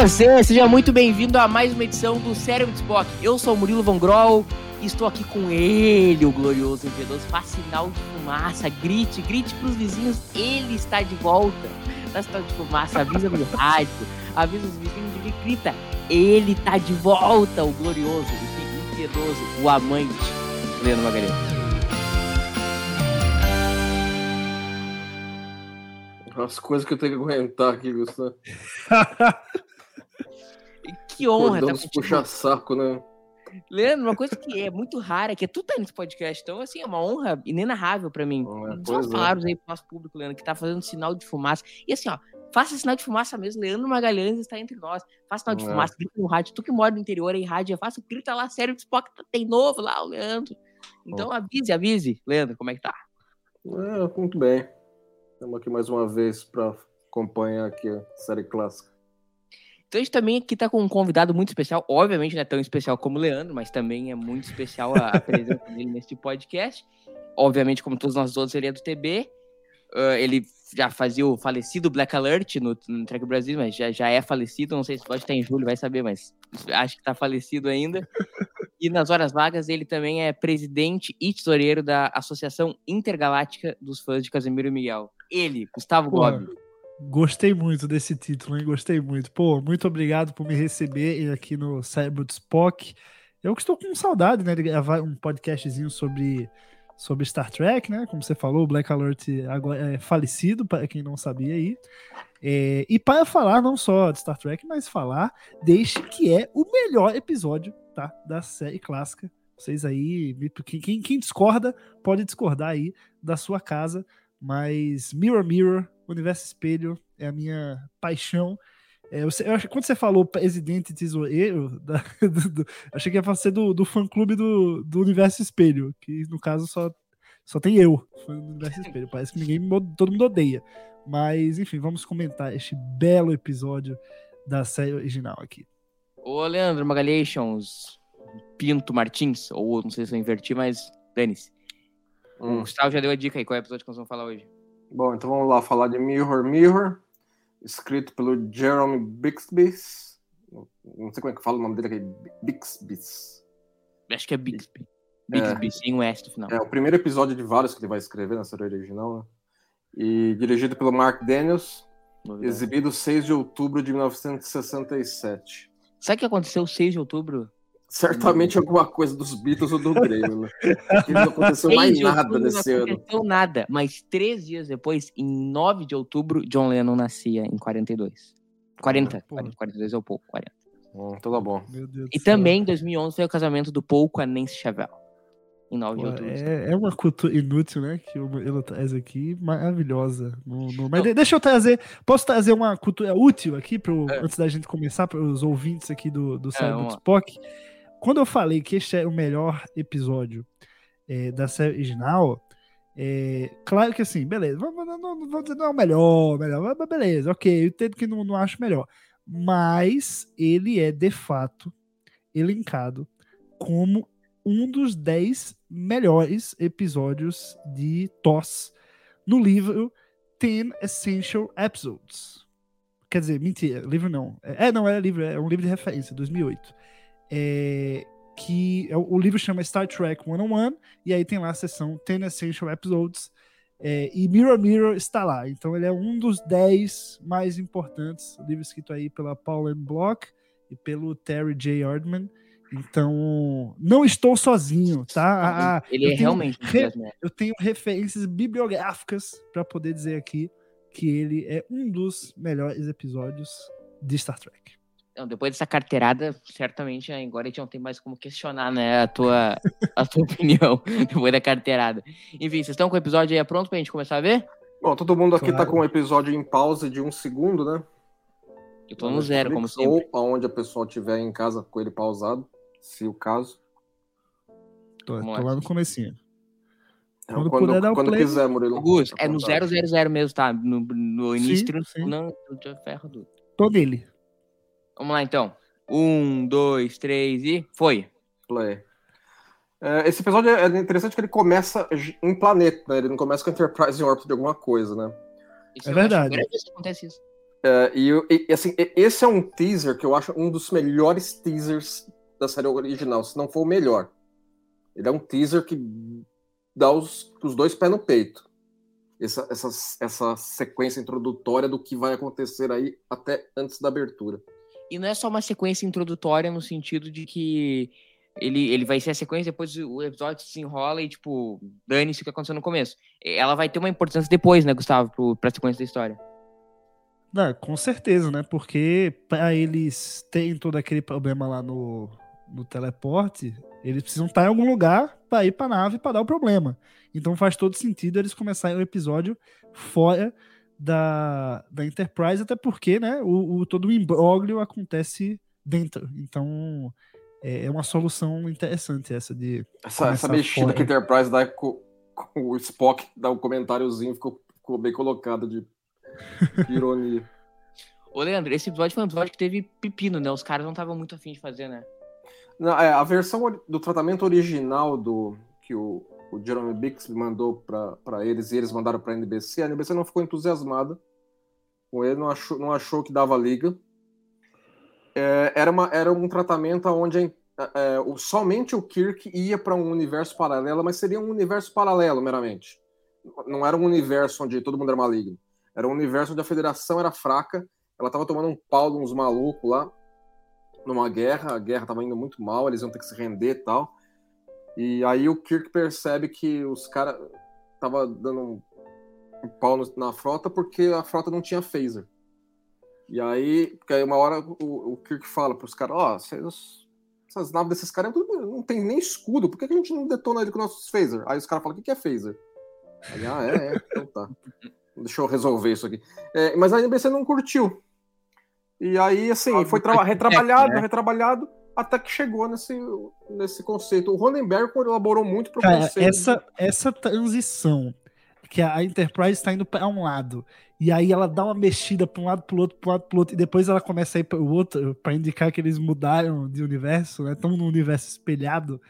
Você, seja muito bem-vindo a mais uma edição do Cérebro de Spock. Eu sou o Murilo Von Groll e estou aqui com ele, o glorioso enviadoso. Faz sinal de fumaça, grite, grite pros vizinhos, ele está de volta. Dá sinal de fumaça, avisa no rádio, avisa os vizinhos de grita, ele está de volta, o glorioso, o impiedoso, o amante, Leandro Magalhães. As coisas que eu tenho que aguentar aqui, Gustavo. Que honra Cordão tá contigo. puxa-saco, né? Leandro, uma coisa que é muito rara, que é tu tá nesse podcast, então, assim, é uma honra inenarrável pra mim. É, Só é. aí pro nosso público, Leandro, que tá fazendo sinal de fumaça. E assim, ó, faça sinal de fumaça mesmo, Leandro Magalhães está entre nós. Faça sinal de É. fumaça, grita no rádio. Tu que mora no interior aí, rádio, faça, grita lá, sério, de Spock, tem novo lá, o Leandro. Então avise, avise, Leandro, como é que tá? É, muito bem. Estamos aqui mais uma vez para acompanhar aqui a série clássica. Então a gente também aqui tá com um convidado muito especial, obviamente não é tão especial como o Leandro, mas também é muito especial a, a presença dele nesse podcast. Obviamente, como todos nós outros, ele é do TB. Ah, ele já fazia o falecido Black Alert no, no Track Brasil, mas já, já é falecido, não sei se pode estar em julho, vai saber, mas acho que tá falecido ainda. E nas horas vagas, ele também é presidente e tesoureiro da Associação Intergaláctica dos Fãs de Casemiro Miguel. Ele, Gustavo Gobi. Gostei muito desse título, hein? Gostei muito. Pô, muito obrigado por me receber aqui no de Spock. Eu que estou com saudade, né, de gravar um podcastzinho sobre, sobre Star Trek, né? Como você falou, o Black Alert agora é falecido, para quem não sabia aí. É, e para falar não só de Star Trek, mas falar deste que é o melhor episódio, tá? Da série clássica. Vocês aí, quem, quem discorda, pode discordar aí da sua casa. Mas Mirror Mirror, Universo Espelho, é a minha paixão. É, eu, eu acho que quando você falou presidente tesoureiro, da, do, do- achei que ia ser do, do fã clube do, do Universo Espelho, que no caso só, só tem eu, fã do Universo Espelho. Parece que ninguém, todo mundo odeia. Mas, enfim, vamos comentar este belo episódio da série original aqui. Ô, Leandro Magalhations, Pinto Martins, ou não sei se eu inverti, mas dane-se. O Hum. Gustavo já deu a dica aí, qual é o episódio que nós vamos falar hoje? Bom, então vamos lá falar de Mirror Mirror, escrito pelo Jeremy Bixby. Não sei como é que fala o nome dele aqui. Bixby. Acho que é Bixby. Bixby, sem um S no final. É o primeiro episódio de vários que ele vai escrever na série original, né? E dirigido pelo Mark Daniels, Novidade. exibido 6 de outubro de 1967. Sabe o que aconteceu 6 de outubro? Certamente alguma coisa dos Beatles ou do Grêmio, né? Não aconteceu 6 mais nada nesse não ano. aconteceu nada, mas três dias depois, em 9 de outubro, John Lennon nascia em 42. 40, Ah, porra. 42 é o pouco, 40. Hum, então tá bom. Meu Deus E também em 2011 foi o casamento do Paul com a Nancy Chavel. Em 9 de outubro. É, é uma cultura inútil, né? Que o Murilo traz aqui, maravilhosa. No- no- Mas Não. de- deixa eu trazer. Posso trazer uma cultura útil aqui, pro, É. antes da gente começar, para os ouvintes aqui do, do vamos do lá. Quando eu falei que este é o melhor episódio é, da série original, é, claro que assim, beleza, vamos- não, vou dizer não é o melhor, melhor, mas beleza, ok, eu entendo que não, não acho melhor. Mas ele é, de fato, elencado como um dos 10 melhores episódios de TOS no livro 10 Essential Episodes. Quer dizer, mentira, livro não. É, é, não, era livro, é um livro de referência, 2008. É, que é, o livro chama Star Trek 101, e aí tem lá a seção 10 Essential Episodes, é, e Mirror Mirror está lá. Então ele é um dos 10 mais importantes, livro escrito aí pela Paula M. Block e pelo Terry J. Erdman. Então, não estou sozinho, tá? Ah, Ele é tenho realmente re- melhores. eu tenho referências bibliográficas para poder dizer aqui que ele é um dos melhores episódios de Star Trek. Não, depois dessa carteirada, certamente agora a gente não tem mais como questionar, né, a tua, a tua opinião depois da carteirada. Enfim, vocês estão com o episódio aí pronto pra gente começar a ver? Bom, todo mundo aqui Claro. tá com o episódio em pausa de um segundo, né? Eu tô no zero, como sempre. Ou aonde a pessoa estiver em casa com ele pausado, se o caso. Tô, tô lá. no comecinho. É, Quando quando puder dar o quando play. quiser, Murilo. À é no vontade. 000 mesmo, tá? No, no início, Sim, sim. não, não ferro tudo. Tô nele. Vamos lá, então. Um, dois, três e foi. Play. É, esse episódio é interessante que ele começa em planeta, né? Ele não começa com a Enterprise em órbita de alguma coisa, né? Isso É acho verdade. vez que acontece isso. É, e, e, assim, esse é um teaser que eu acho um dos melhores teasers da série original, se não for o melhor. Ele é um teaser que dá os, os dois pés no peito. Essa, essa, essa sequência introdutória do que vai acontecer aí até antes da abertura. E não é só uma sequência introdutória no sentido de que ele, ele vai ser a sequência, depois o episódio se enrola e, tipo, dane-se o que aconteceu no começo. Ela vai ter uma importância depois, né, Gustavo, pro, pra sequência da história. Não, com certeza, né? Porque para eles terem todo aquele problema lá no, no teleporte, eles precisam estar em algum lugar para ir para nave para dar o problema. Então faz todo sentido eles começarem o episódio fora da, da Enterprise, até porque, né? O, o- todo o imbróglio acontece dentro. Então é, é uma solução interessante essa de Essa, essa mexida fora. que a Enterprise dá com, com o Spock, dá um comentáriozinho, ficou, ficou bem colocado de, de ironia. Ô, Leandro, esse episódio foi um episódio que teve pepino, né? Os caras não estavam muito afim de fazer, né? Não, é, a versão do tratamento original do que o, o Jeremy Bixby mandou para eles e eles mandaram para a NBC, a NBC não ficou entusiasmada com ele, não achou, não achou que dava liga. É, era, uma, era um tratamento onde é, o- somente o Kirk ia para um universo paralelo, mas seria um universo paralelo meramente. Não era um universo onde todo mundo era maligno. Era um universo onde a federação era fraca, ela estava tomando um pau de uns malucos lá numa guerra, a guerra tava indo muito mal, eles iam ter que se render e tal. E aí o Kirk percebe que os caras tava dando um, pau na frota porque a frota não tinha phaser. E aí, porque aí uma hora o, o Kirk fala pros caras, ó, vocês- essas naves desses caras não tem nem escudo, por que, que a gente não detona ele com nossos phaser? Aí os caras falam, o que, que é phaser? Aí, ah, é, é, então tá. Deixa eu resolver isso aqui. É, mas a NBC não curtiu. E aí, assim, foi traba- retrabalhado, né? retrabalhado, até que chegou nesse, nesse conceito. O Ronenberg elaborou muito pro Cara, conceito. essa, essa transição que a Enterprise está indo para um lado e aí ela dá uma mexida para um lado, para outro, para lado, pro outro e depois ela começa a ir para o outro para indicar que eles mudaram de universo, né? Estão num universo espelhado.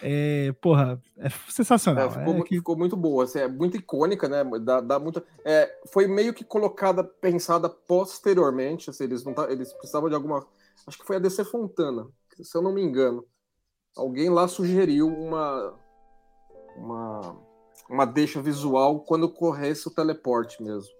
É, porra, é sensacional. É, ficou, É mu- que- ficou muito boa, assim, é muito icônica, né? Dá, dá muito, é, foi meio que colocada, pensada posteriormente, assim, eles, não tá- eles precisavam de alguma. Acho que foi a DC Fontana, se eu não me engano. Alguém lá sugeriu uma. uma, uma deixa visual quando corresse o teleporte mesmo.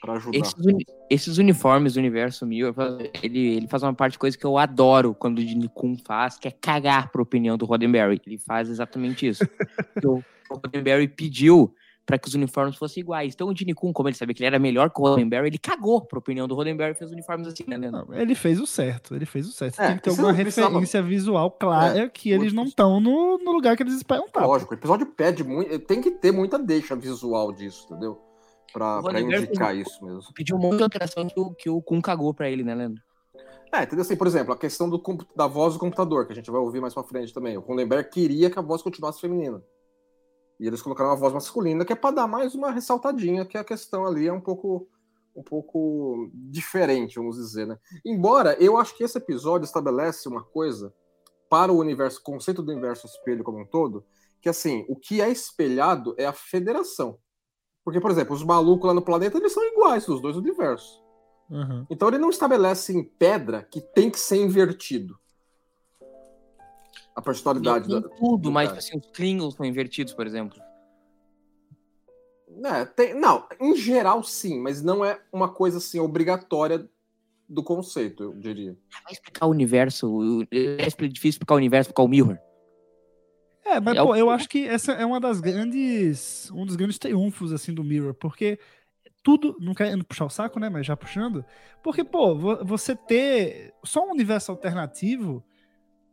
Pra ajudar. Esses, uni- esses uniformes do universo mil, ele, ele faz uma parte de coisa que eu adoro quando o Gene Kun faz, que é cagar pra opinião do Roddenberry. Ele faz exatamente isso. O Roddenberry pediu para que os uniformes fossem iguais. Então o Gene Kun, como ele sabia que ele era melhor que o Roddenberry, ele cagou pra opinião do Roddenberry e fez uniformes assim, né, Leandro? Não, ele fez o certo, ele fez o certo. É, Tem que ter alguma precisava- referência visual clara que eles não estão no, no lugar que eles esperam estar. Lógico, o episódio pede muito. Tem que ter muita deixa visual disso, entendeu? Pra, O pra Roddenberry indicar fez- isso mesmo. Pediu um monte de alteração que o, que o Kun cagou pra ele, né, Leandro? É, entendeu? Assim, por exemplo, a questão do, da voz do computador, que a gente vai ouvir mais pra frente também. O Rondenberg queria que a voz continuasse feminina. E eles colocaram uma voz masculina, que é pra dar mais uma ressaltadinha, que a questão ali é um pouco um pouco diferente, vamos dizer, né? Embora eu acho que esse episódio estabelece uma coisa para o universo, conceito do universo espelho como um todo, que assim, o que é espelhado é a federação. Porque, por exemplo, os malucos lá no planeta, eles são iguais nos dois universos. Uhum. Então ele não estabelece em pedra que tem que ser invertido. A personalidade da. tudo, do mas cara. assim, os Klingons são invertidos, por exemplo. É, tem- não, em geral sim, mas não é uma coisa assim obrigatória do conceito, eu diria. Vai explicar o universo, o- é difícil explicar o universo por o Mirror. É, mas É o- pô, eu acho que essa é uma das grandes, um dos grandes triunfos assim do Mirror, porque tudo, não querendo puxar o saco, né, mas já puxando, porque pô, vo- você ter só um universo alternativo,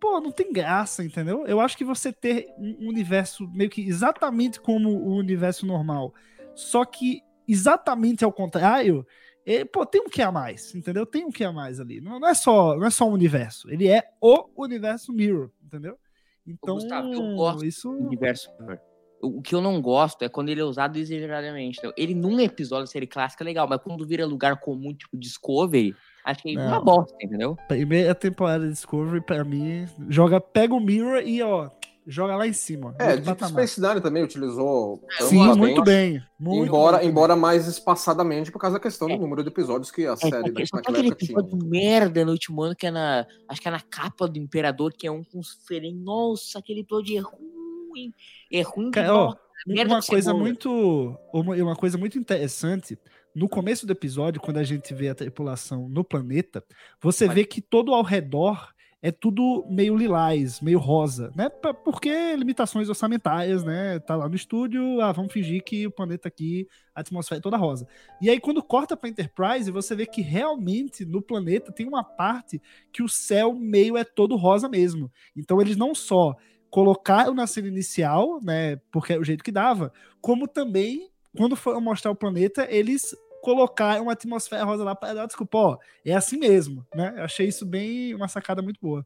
pô, não tem graça, entendeu? Eu acho que você ter um universo meio que exatamente como o universo normal, só que exatamente ao contrário, ele, pô, tem um que a mais, entendeu? Tem um que a mais ali. Não, não é só, não é só um universo, ele é o universo Mirror, entendeu? Então, Gustavo, eu gosto isso do universo Mirror. O que eu não gosto é quando ele é usado exageradamente. Então, ele num episódio de série clássica é legal, mas quando vira lugar comum, tipo Discovery, acho que é uma Não. bosta, entendeu? primeira temporada de Discovery pra mim joga, pega o Mirror e ó, joga lá em cima. É, Deep patamar. Space Nine também utilizou. Sim, muito bem. Muito, embora, muito embora mais espaçadamente por causa da questão É. do número de episódios que a É, série da- só aquele tinha. episódio merda no último ano que é na. Acho que é na capa do Imperador, que é um com os feren- Nossa, aquele episódio é ruim. É ruim de Cara, ó, uma de coisa muito uma, uma coisa muito interessante no começo do episódio quando a gente vê a tripulação no planeta você vê que todo ao redor é tudo meio lilás meio rosa né? Porque limitações orçamentárias né? Tá lá no estúdio ah vamos fingir que o planeta aqui a atmosfera é toda rosa. E aí quando corta para Enterprise você vê que realmente no planeta tem uma parte que o céu meio é todo rosa mesmo. Então eles não só colocaram na cena inicial, né, porque é o jeito que dava, como também, quando foram mostrar o planeta, eles colocaram uma atmosfera rosa lá para dar desculpa, ó, é assim mesmo, né? Eu achei isso bem uma sacada muito boa.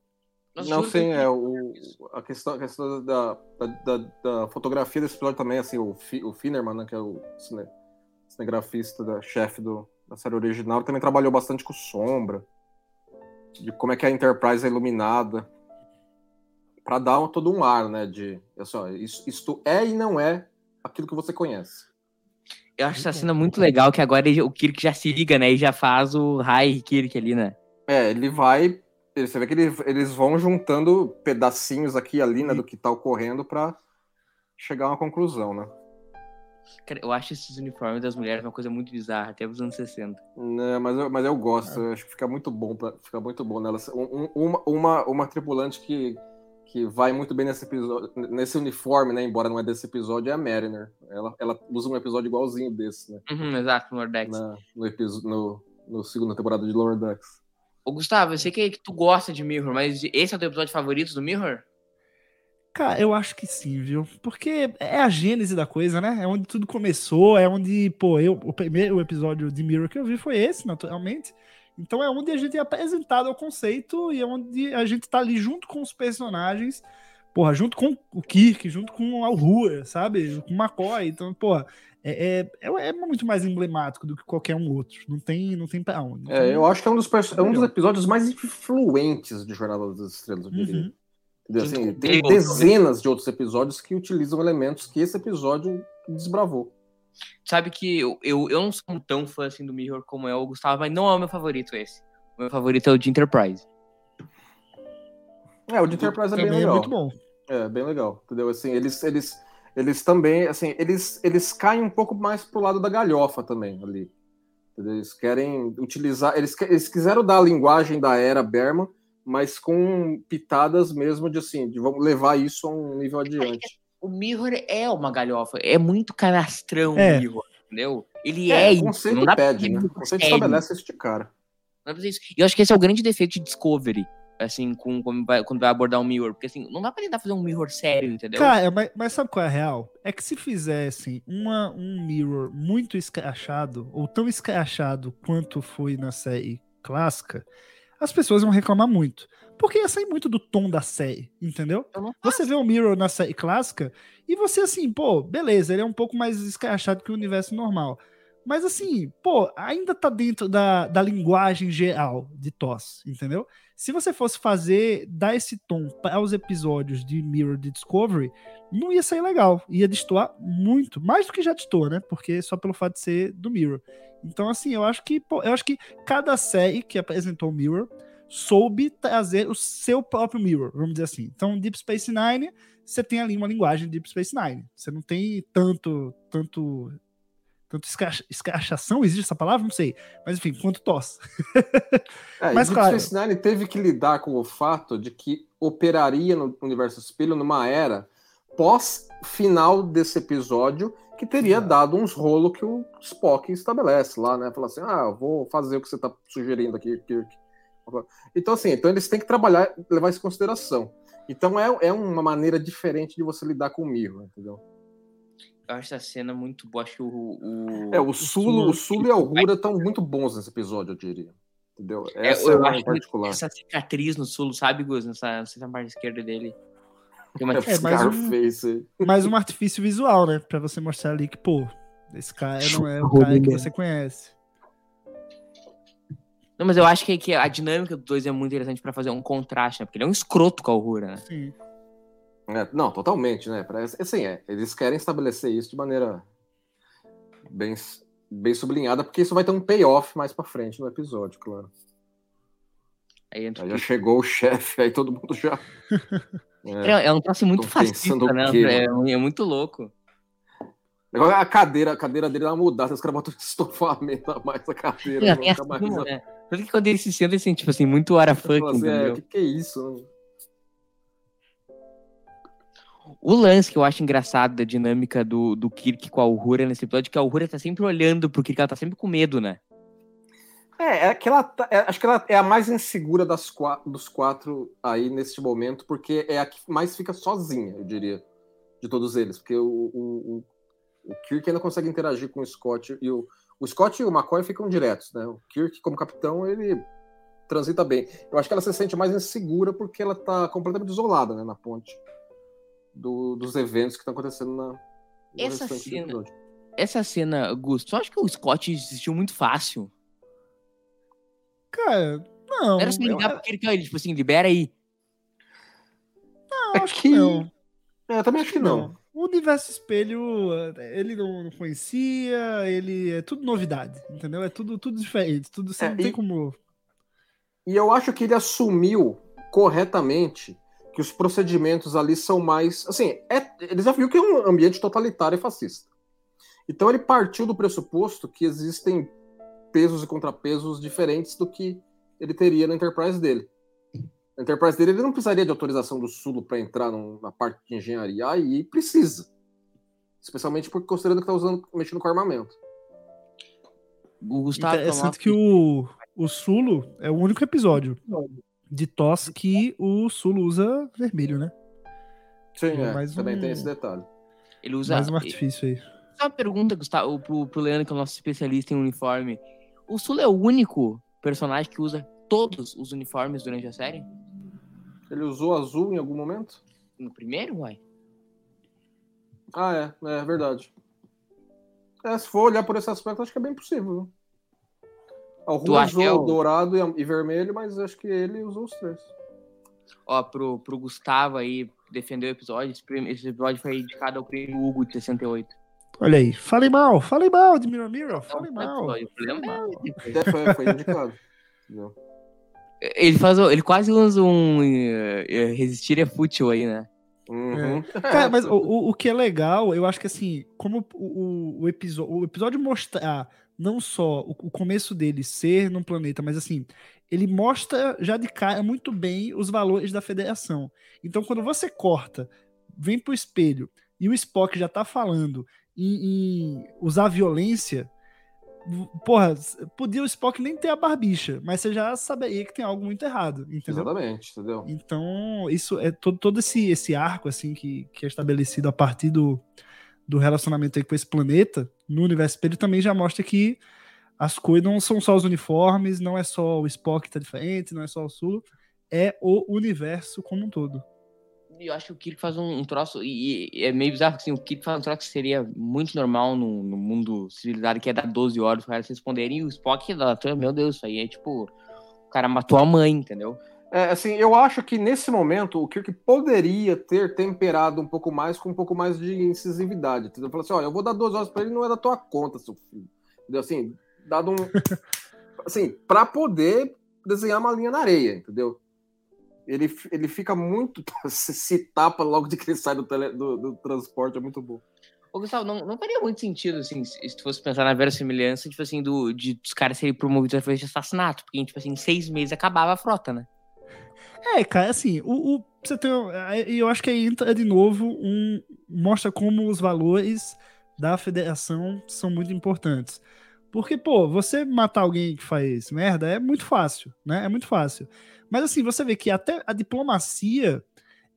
Não, sim, é o, a questão, a questão da, da, da, da fotografia desse episódio também, assim, o, Fi- o Finnerman, né, que é o cine, cinegrafista, da, chefe do, da série original, também trabalhou bastante com sombra, de como é que a Enterprise é iluminada, para dar um- todo um ar, né, de, assim, ó, isso, isto é e não é aquilo que você conhece. Eu acho essa cena muito legal, que agora ele- o Kirk já se liga, né? E já faz o High Kirk ali, né? É, ele vai. Você vê que ele- eles vão juntando pedacinhos aqui e ali, né, do que tá ocorrendo para chegar a uma conclusão, né? Cara, eu acho esses uniformes das mulheres uma coisa muito bizarra, até os anos 60. Né, mas, eu, mas eu gosto, eu acho que fica muito bom, pra, fica muito bom nelas. Um- um- uma, uma, uma tripulante que, que vai muito bem nesse episódio, nesse uniforme, né? Embora não é desse episódio, é a Mariner. Ela, ela usa um episódio igualzinho desse, né? Uhum, exato, no Nordex. Na, no, episo- no, no segunda temporada de Lower Decks. Ô, Gustavo, eu sei que, que tu gosta de Mirror, mas esse é o teu episódio favorito do Mirror? Cara, eu acho que sim, viu? Porque é a gênese da coisa, né? É onde tudo começou, é onde, pô, eu, o primeiro episódio de Mirror que eu vi foi esse, naturalmente. Então é onde a gente é apresentado ao conceito e é onde a gente tá ali junto com os personagens, porra, junto com o Kirk, junto com a Uhura, sabe? Com o McCoy. Então, porra, é, é, é muito mais emblemático do que qualquer um outro. Não tem, não tem pra onde. É, eu acho que é um dos, perso- é um dos episódios mais influentes de Jornada das Estrelas, eu diria. Uhum. Assim, tem dezenas de outros episódios que utilizam elementos que esse episódio desbravou. Sabe que eu, eu, eu não sou tão fã assim do Mirror como é o Gustavo, mas não é o meu favorito esse. O meu favorito é o de Enterprise. É, o de Enterprise é bem é legal. muito bom. É, bem legal. Entendeu? Assim, eles, eles, eles também, assim, eles, eles caem um pouco mais pro lado da galhofa também ali. Entendeu? Eles querem utilizar, eles, eles quiseram dar a linguagem da era Berman, mas com pitadas mesmo de assim, de vamos levar isso a um nível adiante. O Mirror é uma galhofa, é muito canastrão É. o Mirror, entendeu? Ele é, o isso, conceito não pede, né? O conceito sério. estabelece isso de cara. Não dá pra fazer isso. E eu acho que esse é o grande defeito de Discovery, assim, com, quando, vai, quando vai abordar um Mirror. Porque assim, não dá pra tentar fazer um Mirror sério, entendeu? Cara, mas, mas sabe qual é a real? É que se fizessem uma, um mirror muito escrachado, ou tão escrachado quanto foi na série clássica, as pessoas vão reclamar muito. Porque ia sair muito do tom da série, entendeu? Você vê o Mirror na série clássica e você assim, pô, beleza, ele é um pouco mais escrachado que o universo normal. Mas assim, pô, ainda tá dentro da, da linguagem geral de TOS, entendeu? Se você fosse fazer, dar esse tom para os episódios de Mirror de Discovery, não ia sair legal. Ia destoar muito, mais do que já destoa, né? Porque só pelo fato de ser do Mirror. Então, assim, eu acho que, eu acho que cada série que apresentou o Mirror soube trazer o seu próprio Mirror, vamos dizer assim. Então, Deep Space Nine, você tem ali uma linguagem de Deep Space Nine. Você não tem tanto, tanto, tanto escracha- escrachação, existe essa palavra? Não sei. Mas enfim, quanto tosse. É, Mas, Deep claro- Space Nine teve que lidar com o fato de que operaria no universo espelho numa era pós-final desse episódio que teria dado uns rolos que o Spock estabelece lá, né? Falar assim, ah, eu vou fazer o que você está sugerindo aqui, Kirk. Então, assim, então eles têm que trabalhar, levar isso em consideração. Então é, é uma maneira diferente de você lidar com o Mirror, entendeu? Eu acho essa cena muito boa. Acho que o. o É, o Sulo, o Sulo e a Uhura estão muito bons nesse episódio, eu diria. Entendeu? É, Essa eu é, acho particular. essa cicatriz no Sulo, sabe, Gus? Nessa, nessa parte esquerda dele. É, mas um-. Mais um artifício visual, né? Pra você mostrar ali que, pô, esse cara não é o cara que você conhece. Não, mas eu acho que, que a dinâmica dos dois é muito interessante pra fazer um contraste, né? Porque ele é um escroto com a Uhura, né? Sim. É, não, totalmente, né? Parece, assim, é, eles querem estabelecer isso de maneira bem, bem sublinhada, porque isso vai ter um payoff mais pra frente no episódio, claro. Aí entra Aí já chegou o chefe, aí todo mundo já. É. É, é um troço muito fascista, o né? É, é muito louco. Agora a cadeira, a cadeira dele uma mudada, os caras botam estofamento a mais a cadeira. É, fica essa mais- né? Isso que quando ele se senta, assim, tipo assim, muito Fala funk, assim, é, que que é isso? né? O lance que eu acho engraçado da dinâmica do, do Kirk com a Uhura nesse episódio é que a Uhura tá sempre olhando pro Kirk, ela tá sempre com medo, né? É, é que ela tá- é, acho que ela é a mais insegura das quatro, dos quatro aí neste momento, porque é a que mais fica sozinha, eu diria, de todos eles. Porque o, o, o, o Kirk ainda consegue interagir com o Scott e o, o Scott e o McCoy ficam diretos, né? O Kirk, como capitão, ele transita bem. Eu acho que ela se sente mais insegura porque ela tá completamente isolada, né, na ponte do- dos eventos que estão acontecendo na. Essa cena-. Essa cena, Gusto, eu acho que o Scott desistiu muito fácil. Cara, não. Era só eu- ligar pro Kirk, ó, ele, tipo assim, libera aí. não, acho que- que não. É, eu também acho que não. O universo espelho, ele não conhecia, ele é tudo novidade, entendeu? É tudo, tudo diferente, tudo você É, não tem e- como. E eu acho que ele assumiu corretamente que os procedimentos ali são mais. Assim, é, ele já viu que é um ambiente totalitário e fascista. Então ele partiu do pressuposto que existem pesos e contrapesos diferentes do que ele teria na Enterprise dele. Na Enterprise dele, ele não precisaria de autorização do Sulo para entrar num- na parte de engenharia, aí precisa. Especialmente porque considerando que está usando, mexendo com armamento. O Gustavo Interessante que o, o Sulo é o único episódio de TOS que o Sulo usa vermelho, né? Sim, É, é, mais também um- tem esse detalhe. ele usa. Mais um artifício aí. Só uma pergunta, Gustavo, pro, pro Leandro, que é o nosso especialista em uniforme. O Sula é o único personagem que usa todos os uniformes durante a série? Ele usou azul em algum momento? No primeiro, uai? Ah, é, é verdade. É, se for olhar por esse aspecto, acho que é bem possível. que usou é o- dourado e, e vermelho, mas acho que ele usou os três. Ó, pro, pro Gustavo aí defender o episódio, esse, esse episódio foi dedicado ao prêmio Hugo de 68. Olha aí, falei mal, falei mal de Mirror Mirror, falei mal. é- foi, foi indicado. Ele faz, ele quase usa um eh, resistir é fútil aí, né? Uhum. Cara, mas o, o, o que é legal, eu acho que assim, como o, o, o, episódio, o episódio mostrar não só o, o começo dele ser num planeta, mas assim, ele mostra já de cara muito bem os valores da federação. Então, quando você corta, vem pro espelho e o Spock já tá falando em, em usar violência, porra, podia o Spock nem ter a barbicha, mas você já saberia que tem algo muito errado, entendeu? Exatamente, entendeu? Então, isso é todo, todo esse, esse arco assim que, que é estabelecido a partir do, do relacionamento aí com esse planeta, no universo espelho, também já mostra que as coisas não são só os uniformes, não é só o Spock que tá diferente, não é só o Sulo, é o universo como um todo. E eu acho que o Kirk faz um, um troço, e, e é meio bizarro, porque assim, o Kirk faz um troço que seria muito normal no, no mundo civilizado, que é dar 12 horas para eles responderem, e o Spock, meu Deus, isso aí é tipo, o cara matou a mãe, entendeu? É, assim, eu acho que nesse momento o Kirk poderia ter temperado um pouco mais com um pouco mais de incisividade. Entendeu? Falar assim, olha, eu vou dar duas horas pra ele, não é da tua conta, seu filho. Entendeu? Assim, dado um. assim, pra poder desenhar uma linha na areia, entendeu? Ele, ele fica muito. se, se tapa logo de que ele sai do, tele, do, do transporte, é muito bom. Ô, Gustavo, não, não faria muito sentido, assim, se se tu fosse pensar na verossimilhança, tipo assim, do, de os caras serem promovidos a de assassinato, porque, tipo assim, em seis meses acabava a frota, né? É, cara, assim, o, o- você tem, e eu acho que aí entra de novo um mostra como os valores da federação são muito importantes. Porque, pô, você matar alguém que faz merda é muito fácil, né? É muito fácil. Mas assim, você vê que até a diplomacia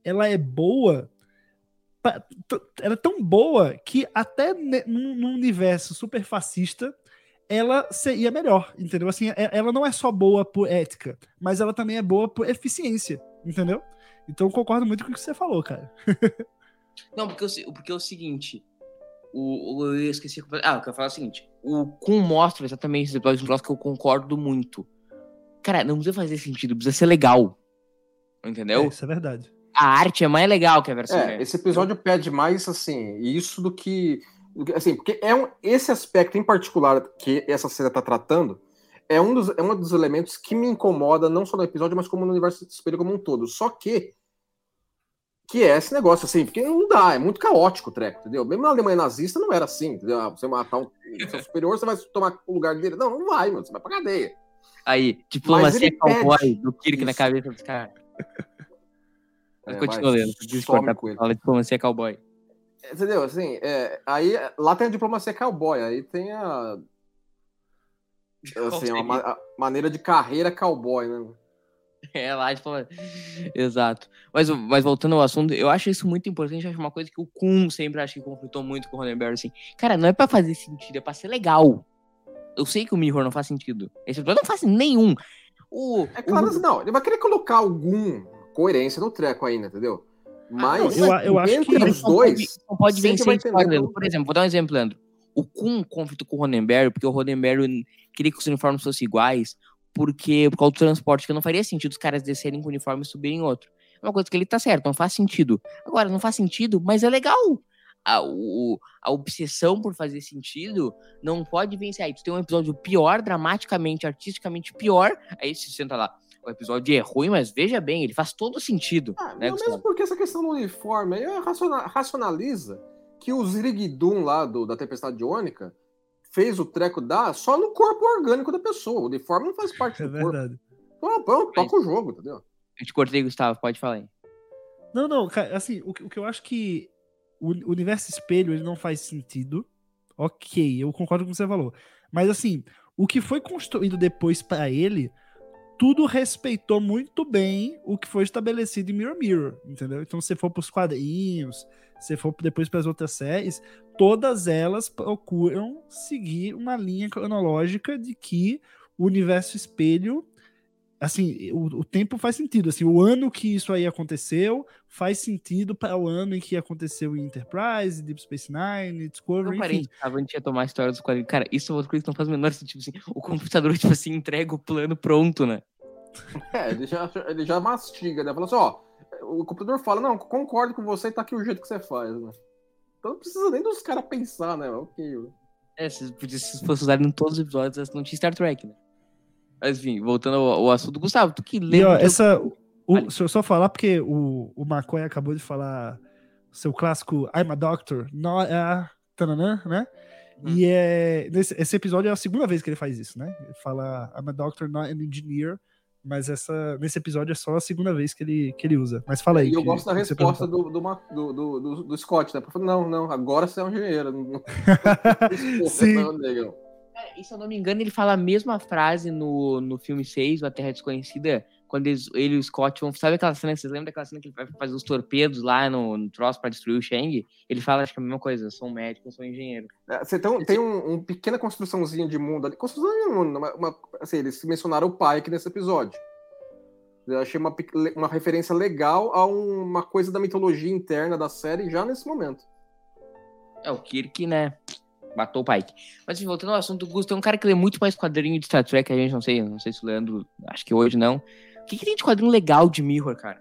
ela é boa ela é tão boa que até num, universo super fascista ela seria melhor, entendeu? Assim, é- ela não é só boa por ética, mas ela também é boa por eficiência, entendeu? Então concordo muito com o que você falou, cara. Não, porque, eu porque é o seguinte. O, eu esqueci. Ah, eu quero falar o seguinte. O Kun mostra exatamente esse episódio de um troço que eu concordo muito. Cara, não precisa fazer sentido, precisa ser legal. Entendeu? É, isso é verdade. A arte é mais legal que a versão. É, esse episódio pede mais, assim, isso do que. do que- Assim, porque é um, esse aspecto em particular que essa cena tá tratando é um, dos, é um dos elementos que me incomoda, não só no episódio, mas como no universo do espelho como um todo. Só que. Que é esse negócio, assim, porque não dá, é muito caótico o treco, entendeu? Mesmo na Alemanha nazista não era assim, entendeu? Ah, Você matar um seu superior, você vai tomar o lugar dele. Não, não vai, mano, você vai pra cadeia. Aí, diplomacia cowboy do Kirk na isso. cabeça dos caras. É, continua vai, lendo. some Discorda, com ele. fala diplomacia cowboy. Entendeu? Assim, é, aí lá tem a diplomacia cowboy, aí tem a. Assim, uma ma- a maneira de carreira cowboy, né? É lá, tipo, exato. Mas, mas voltando ao assunto, eu acho isso muito importante. Eu acho uma coisa que o Kun sempre acho que conflitou muito com o Ronenberg, assim. Cara, não é pra fazer sentido, é pra ser legal. Eu sei que o Mirror não faz sentido. Esse episódio não faz nenhum. O, É claro, o- não, ele vai querer colocar alguma coerência no treco ainda, entendeu? Mas não, eu- eu acho entre que- os não pode- dois. não pode sempre vencer como- Por exemplo, vou dar um exemplo, Leandro. O Kun conflito com o Ronenberg, porque o Ronenberg queria que os uniformes fossem iguais, porque por causa do transporte, que não faria sentido os caras descerem com o uniforme e subirem em outro. É uma coisa que ele tá certo, não faz sentido. Agora, não faz sentido, mas é legal. A, o- a obsessão por fazer sentido não pode vencer. Aí tu tem um episódio pior, dramaticamente, artisticamente pior, aí se senta lá. O episódio é ruim, mas veja bem, ele faz todo sentido. Ah, né, não, mesmo porque essa questão do uniforme aí raciona- racionaliza que o Zirigdum lá do, da Tempestade Ônica fez o treco dar só no corpo orgânico da pessoa. O uniforme não faz parte É do corpo. verdade. Então, pronto, toca o jogo, entendeu? Eu te cortei, Gustavo, pode falar aí. Não, não, cara, assim, o, o que eu acho que o universo espelho ele não faz sentido. Ok, eu concordo com o que você falou. Mas assim, o que foi construído depois pra ele, tudo respeitou muito bem o que foi estabelecido em Mirror Mirror, entendeu? Então, se for pros quadrinhos, se for depois para as outras séries, todas elas procuram seguir uma linha cronológica de que o universo espelho assim, o, o tempo faz sentido. Assim, o ano que isso aí aconteceu faz sentido para o ano em que aconteceu em Enterprise, Deep Space Nine, Discovery, parei enfim. de a gente ia tomar a história dos quadrinhos. Cara, isso é outra coisa que não faz o menor sentido. Assim, o computador, tipo assim, entrega o plano pronto, né? É, ele já, ele já mastiga, né? Fala assim, ó, o computador fala, não, concordo com você e tá aqui o jeito que você faz, né? Então não precisa nem dos caras pensar, né? Ok. É, se, se fosse usado em todos os episódios, não tinha Star Trek, né? Mas enfim, voltando ao, ao assunto, Gustavo, tu que E lembra. ó, de- essa. O, Vale. deixa eu só falar, porque o, o McCoy acabou de falar seu clássico I'm a Doctor, not a. Tananã, né? Uhum. E é, nesse, esse episódio é a segunda vez que ele faz isso, né? Ele fala I'm a Doctor, not an engineer. Mas essa, nesse episódio é só a segunda vez que ele, que ele usa. Mas fala aí. E eu gosto da resposta do, do, do, do, do, Scott, né? Não, não, agora você é um engenheiro. Não, não, Sim. Cara, e se eu não me engano, ele fala a mesma frase no, no filme 6, A Terra Desconhecida, quando eles- ele e o Scott vão. Sabe aquela cena? Vocês lembram daquela cena que ele vai fazer os torpedos lá no, no troço pra destruir o Shang? Ele fala, acho que é a mesma coisa, eu sou um médico, eu sou um engenheiro. É, Você tem, tem um, um pequena construçãozinha de mundo ali. Construção de mundo, uma, uma- assim, eles mencionaram o Pike nesse episódio. Eu achei uma, uma referência legal a um- uma coisa da mitologia interna da série já nesse momento. É, o Kirk, né? Matou o Pike. Mas enfim, voltando ao assunto, o Gusto tem um cara que lê muito mais quadrinho de Star Trek, a gente não sei, não sei se o Leandro, acho que hoje não. O que, que tem de quadrinho legal de Mirror, cara?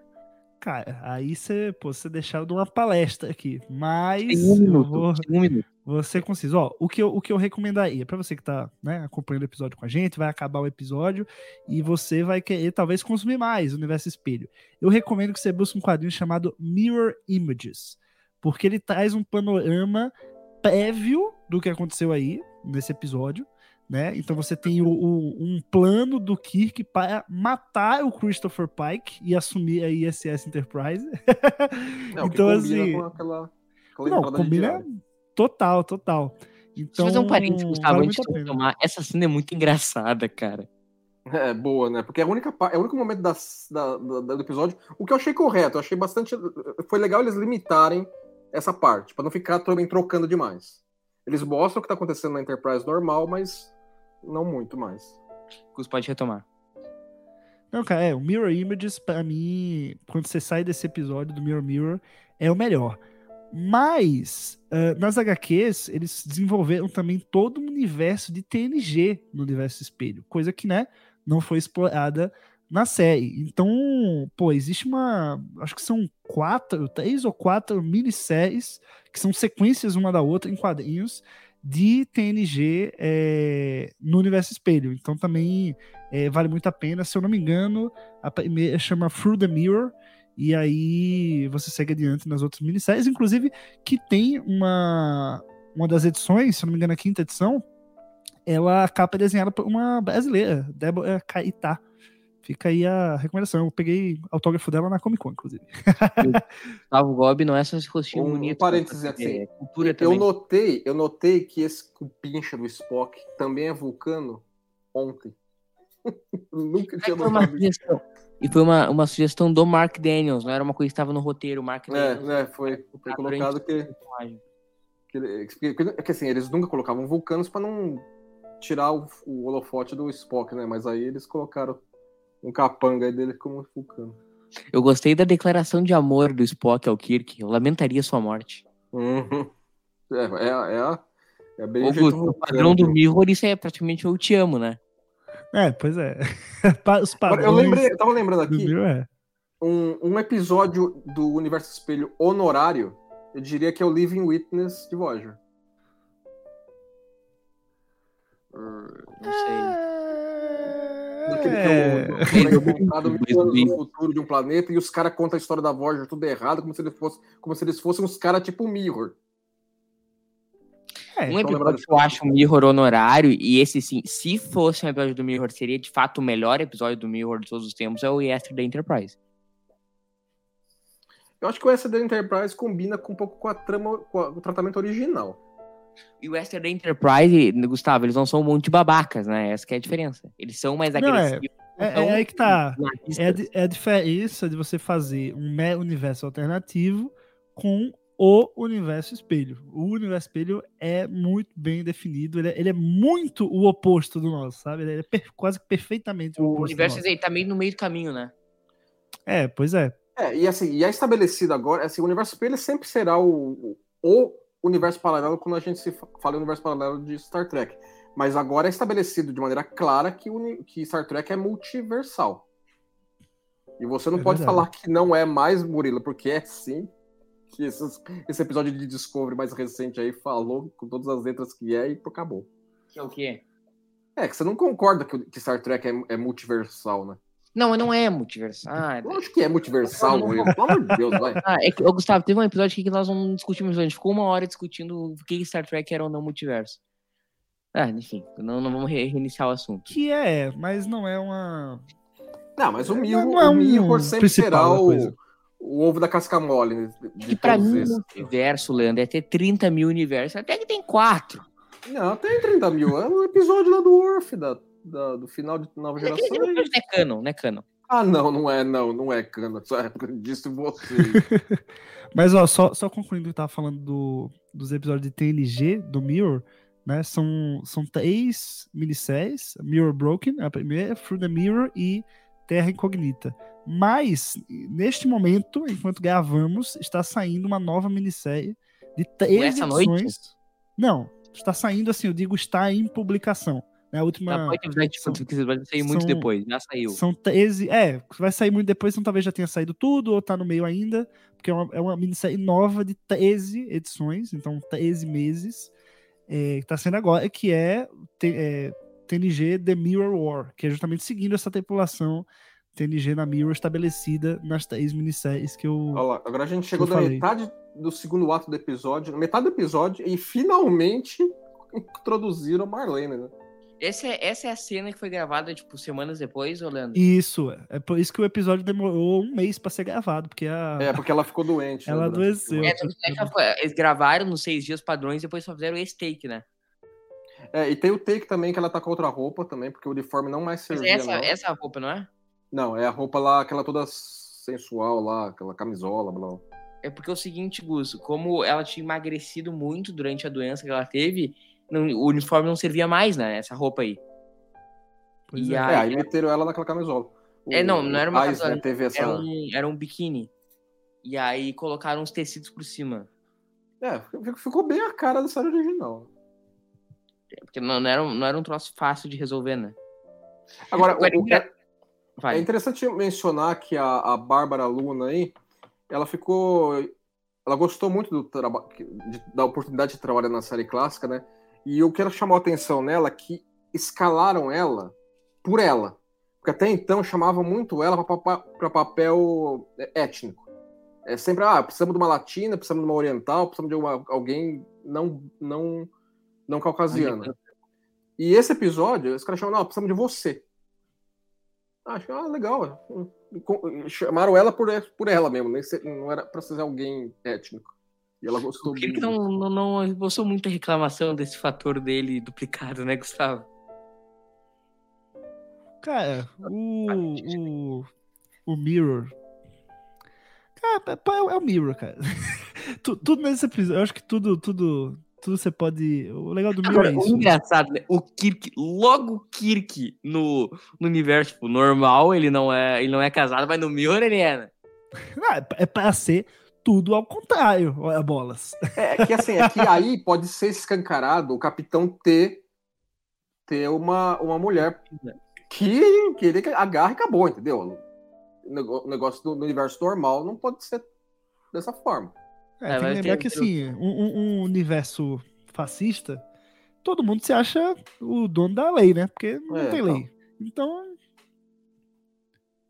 Cara, aí você, pô, você deixar de uma palestra aqui. Mas Tem um minuto. vou, Tem um minuto. ser conciso. Ó, o que eu, o que eu recomendaria, pra você que tá né, acompanhando o episódio com a gente, vai acabar o episódio e você vai querer talvez consumir mais o Universo Espelho. Eu recomendo que você busque um quadrinho chamado Mirror Images, porque ele traz um panorama prévio do que aconteceu aí nesse episódio. Né? Então você tem o- o- um plano do Kirk para matar o Christopher Pike e assumir a ISS Enterprise. É, o que então, assim. com aquela, aquela Não, combina total, total. Então, Deixa eu fazer um parênteses, Gustavo, vale antes de tomar. Essa cena é muito engraçada, cara. É boa, né? Porque é, a única, é o único momento das- da- da- do episódio. O que eu achei correto, eu achei bastante. Foi legal eles limitarem essa parte, para não ficar também trocando demais. Eles mostram o que tá acontecendo na Enterprise normal, mas não muito mais. Gus pode retomar. Não, cara, é, o Mirror Images, pra mim, quando você sai desse episódio do Mirror Mirror, é o melhor. Mas, uh, nas HQs, eles desenvolveram também todo um universo de TNG no universo espelho, coisa que, né, não foi explorada na série. Então, pô, existe uma. Acho que são quatro, três ou quatro minisséries que são sequências uma da outra em quadrinhos de TNG é, no universo espelho. Então também é, vale muito a pena. Se eu não me engano, a primeira chama Through the Mirror. E aí você segue adiante nas outras minisséries, inclusive que tem uma, uma das edições, se eu não me engano, a quinta edição, ela a capa é desenhada por uma brasileira, Débora Caetá. Fica aí a recomendação. Eu peguei autógrafo dela na Comic Con, inclusive. Gustavo Gobi não é só esse rostinho Um, bonito. um parênteses é assim. cultura Eu também. notei, eu notei que esse cupincha do Spock também é vulcano ontem. Nunca É tinha notado isso. E foi uma, uma sugestão do Mark Daniels, não era uma coisa que estava no roteiro. O Mark É, Daniels. né, foi, foi colocado que, que, que, que- que, assim, eles nunca colocavam vulcanos para não tirar o, o holofote do Spock, né? Mas aí eles colocaram um capanga aí dele como vulcano. Eu gostei da declaração de amor do Spock ao Kirk. Eu lamentaria sua morte. Uhum. É, é, é, a- é bem O, padrão do Mirror, isso é praticamente eu te amo, né? É, pois é. Os padrões eu lembrei, eu tava lembrando do aqui, Mirror é. um, um episódio do Universo Espelho honorário, eu diria que é o Living Witness de Voyager. Não sei. Daquele É. que é no futuro de um planeta e os caras contam a história da Voyager tudo errado, como se eles fossem, como se eles fossem uns caras tipo Mirror. É, Um episódio que eu acho um Mirror honorário, e esse sim, se fosse um episódio do Mirror, seria de fato o melhor episódio do Mirror de todos os tempos, é o Yesterday Enterprise. Eu acho que o SD Enterprise combina com um pouco com a trama, com a- o tratamento original. E o Yesterday Enterprise, Gustavo, eles não são um monte de babacas, né? Essa que é a diferença. Eles são mais Não, é. agressivos. É, é aí que tá. É é a diferença de você fazer um universo alternativo com o universo espelho. O universo espelho é muito bem definido, ele é, ele é muito o oposto do nosso, sabe? Ele é per- quase que perfeitamente o, O oposto universo do nosso. aí tá meio no meio do caminho, né? É, pois é. É, e assim, e é estabelecido agora, assim, o universo espelho sempre será o, o universo paralelo quando a gente se fa- fala em universo paralelo de Star Trek. Mas agora é estabelecido de maneira clara que, que Star Trek é multiversal. E você não É pode verdade. falar que não é mais, Murilo, porque é sim. Que esses- esse episódio de Discovery mais recente aí falou com todas as letras que é e acabou. Que é o quê? É, que você não concorda que, o- que Star Trek é, é multiversal, né? Não, não é multiverso. Ah, Eu acho que é multiversal, Murilo. Pelo amor de Deus, vai. Ah, é que, ô, Gustavo, teve um episódio aqui que nós não discutimos, a gente ficou uma hora discutindo o que Star Trek era ou não multiverso. Ah, enfim, não, não vamos re- reiniciar o assunto. Que é, mas não é uma. Não, mas o Mirror, não é o um Mirror sempre será o, o ovo da casca mole. né, De E pra todos mim, esses. o universo, Leandro, é ter 30 mil universos. Até que tem quatro. Não, tem 30 mil. É um episódio lá do Orf, da, da- do final de Nova Geração. não é canon, não é canon. Ah, não, não é, não, não é cana. Só é disse você. Mas, ó, só, só concluindo o que eu tava falando do, dos episódios de TNG do Mirror, né? São, são três minisséries: Mirror Broken, a primeira, Through the Mirror e Terra Incognita. Mas, neste momento, enquanto gravamos, está saindo uma nova minissérie de três Essa edições. noite? Não, está saindo assim, eu digo, está em publicação. A última. Na pode avisar, tipo, são- que vai sair muito são- depois. Já saiu. São 13. É, vai sair muito depois, então talvez já tenha saído tudo, ou tá no meio ainda, porque é uma, é uma minissérie nova de 13 edições, então 13 meses, é, que tá sendo agora, que é, é, TNG The Mirror War, que é justamente seguindo essa tripulação TNG na Mirror estabelecida nas três minisséries que eu. Olha lá, agora a gente chegou na metade do segundo ato do episódio, metade do episódio, e finalmente introduziram a Marlene, né? Essa é, essa é a cena que foi gravada, tipo, semanas depois, ô Leandro? Isso, é por isso que o episódio demorou um mês pra ser gravado, porque a. É, porque ela ficou doente. né, Ela o adoeceu. É, é eles gravaram nos seis dias padrões, depois só fizeram esse take, né? É, e tem o take também que ela tá com outra roupa também, porque o uniforme não mais Mas servia, essa, não. essa roupa, não é? Não, é a roupa lá, aquela toda sensual lá, aquela camisola, blá. É porque é o seguinte, Gus, como ela tinha emagrecido muito durante a doença que ela teve, não- o uniforme não servia mais, né? Essa roupa aí. Pois E é. a- É, aí meteram ela naquela camisola. O- É, não, não era uma camisola, né, teve essa... Era um, era um biquíni. E aí colocaram uns tecidos por cima. É, ficou- ficou bem a cara da série original. Porque não, não era, um- não era um troço fácil de resolver, né? Agora, Agora, o- o- é, Vai. é interessante mencionar que a, a Bárbara Luna aí, ela ficou. Ela gostou muito do traba- da oportunidade de trabalhar na série clássica, né? E o que ela chamou a atenção nela é que escalaram ela por ela. Porque até então chamavam muito ela para papel étnico. É sempre, ah, precisamos de uma latina, precisamos de uma oriental, precisamos de uma- alguém não, não, não caucasiana. E esse episódio, os caras chamaram, não, precisamos de você. Acho ah, legal. Chamaram ela por, por ela mesmo, não era pra ser alguém étnico. E ela gostou bem. não, não, não esboçou muita reclamação desse fator dele duplicado, né, Gustavo? Cara, o, o, o Mirror. Cara, é, o- é o Mirror, cara. Tu- tudo nesse episódio, eu acho que tudo, tudo, tudo você pode. O legal do Mirror Agora, é o isso. engraçado, né? O Kirk, logo o Kirk no, no universo tipo, normal, ele não, é, ele não é casado, mas no Mirror ele é, né? Não, é, é pra ser tudo ao contrário, olha bolas. É que assim, é que aí pode ser escancarado o capitão ter, ter uma, uma mulher que, que ele agarra e acabou, entendeu? O negócio do, do universo normal não pode ser dessa forma. É, É, tem que mas lembrar tem- que assim, um, um- um universo fascista, todo mundo se acha o dono da lei, né? Porque não É, tem então. lei. Então.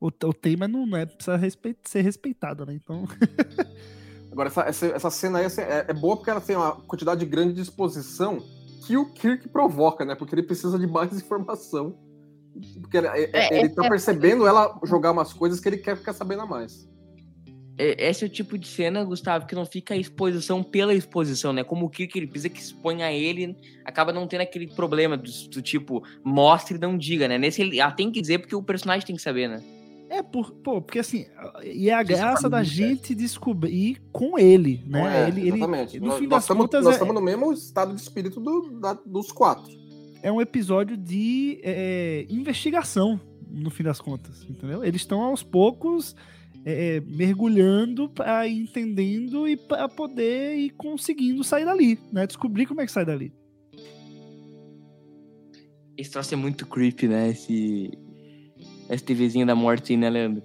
O, o tema não é precisa respeit- ser respeitado, né? Então. Agora, essa, essa, essa cena aí assim, é, é boa porque ela tem uma quantidade grande de exposição que o Kirk provoca, né? Porque ele precisa de mais informação. Porque ele, é- É, ele é- tá percebendo ela jogar umas coisas que ele quer ficar sabendo a mais. É- Esse é o tipo de cena, Gustavo, que não fica a exposição pela exposição, né? Como o Kirk ele precisa que expõe a ele, acaba não tendo aquele problema do, do tipo, mostre e não diga, né? Nesse ele, ela tem que dizer porque o personagem tem que saber, né? É, por, pô, porque assim, e é a Isso graça pra da gente descobrir com ele, né? Não é, ele, ele, exatamente. no nós, fim das estamos, contas, nós é- estamos no mesmo estado de espírito do- da- dos quatro. é um episódio de é, investigação, no fim das contas, entendeu? Eles estão aos poucos é, mergulhando para ir entendendo e para poder ir conseguindo sair dali, né? Descobrir como é que sai dali. Esse troço é muito creepy, né? Esse. Esse TVzinho da morte, né, Leandro?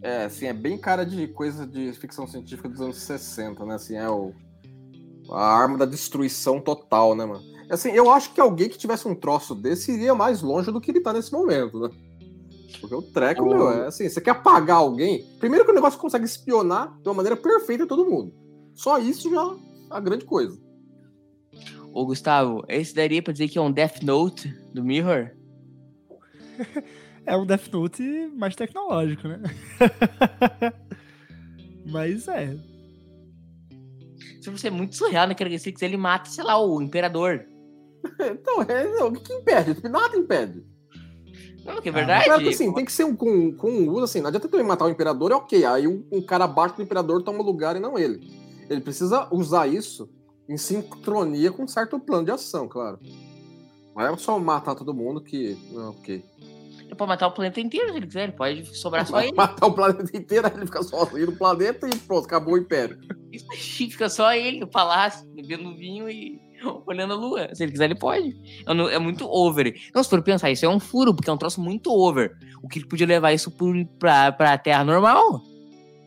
É, assim, é bem cara de coisa de ficção científica dos anos 60, né? Assim, é o, a arma da destruição total, né, mano? Assim, eu acho que alguém que tivesse um troço desse iria mais longe do que ele tá nesse momento, né? Porque o treco, meu, é assim, você quer apagar alguém, primeiro que o negócio consegue espionar de uma maneira perfeita todo mundo. Só isso já é a grande coisa. Ô, Gustavo, esse daria pra dizer que é um Death Note do Mirror? É um Death Note mais tecnológico, né? Mas é. Se você é muito surreal, né? Que ele mata, sei lá, o imperador. Então, é, não, o que, que impede? Nada impede. Não, que é Ah, verdade. Claro que assim, tem que ser um, com, com um uso assim, não adianta também matar o imperador, é ok. Aí um, um cara abaixo do imperador toma lugar e não ele. Ele precisa usar isso em sincronia com um certo plano de ação, claro. Não é só matar todo mundo que. Não, ok. Ele pode matar o planeta inteiro se ele quiser, ele pode sobrar só ele. Matar o planeta inteiro, ele fica sozinho no planeta e pronto, acabou o império. Isso aí, Fica só ele no palácio, bebendo vinho e olhando a lua. Se ele quiser, ele pode. É É muito over. Então, se for pensar, isso é um furo, porque é um troço muito over. O que ele podia levar isso pra, pra terra normal?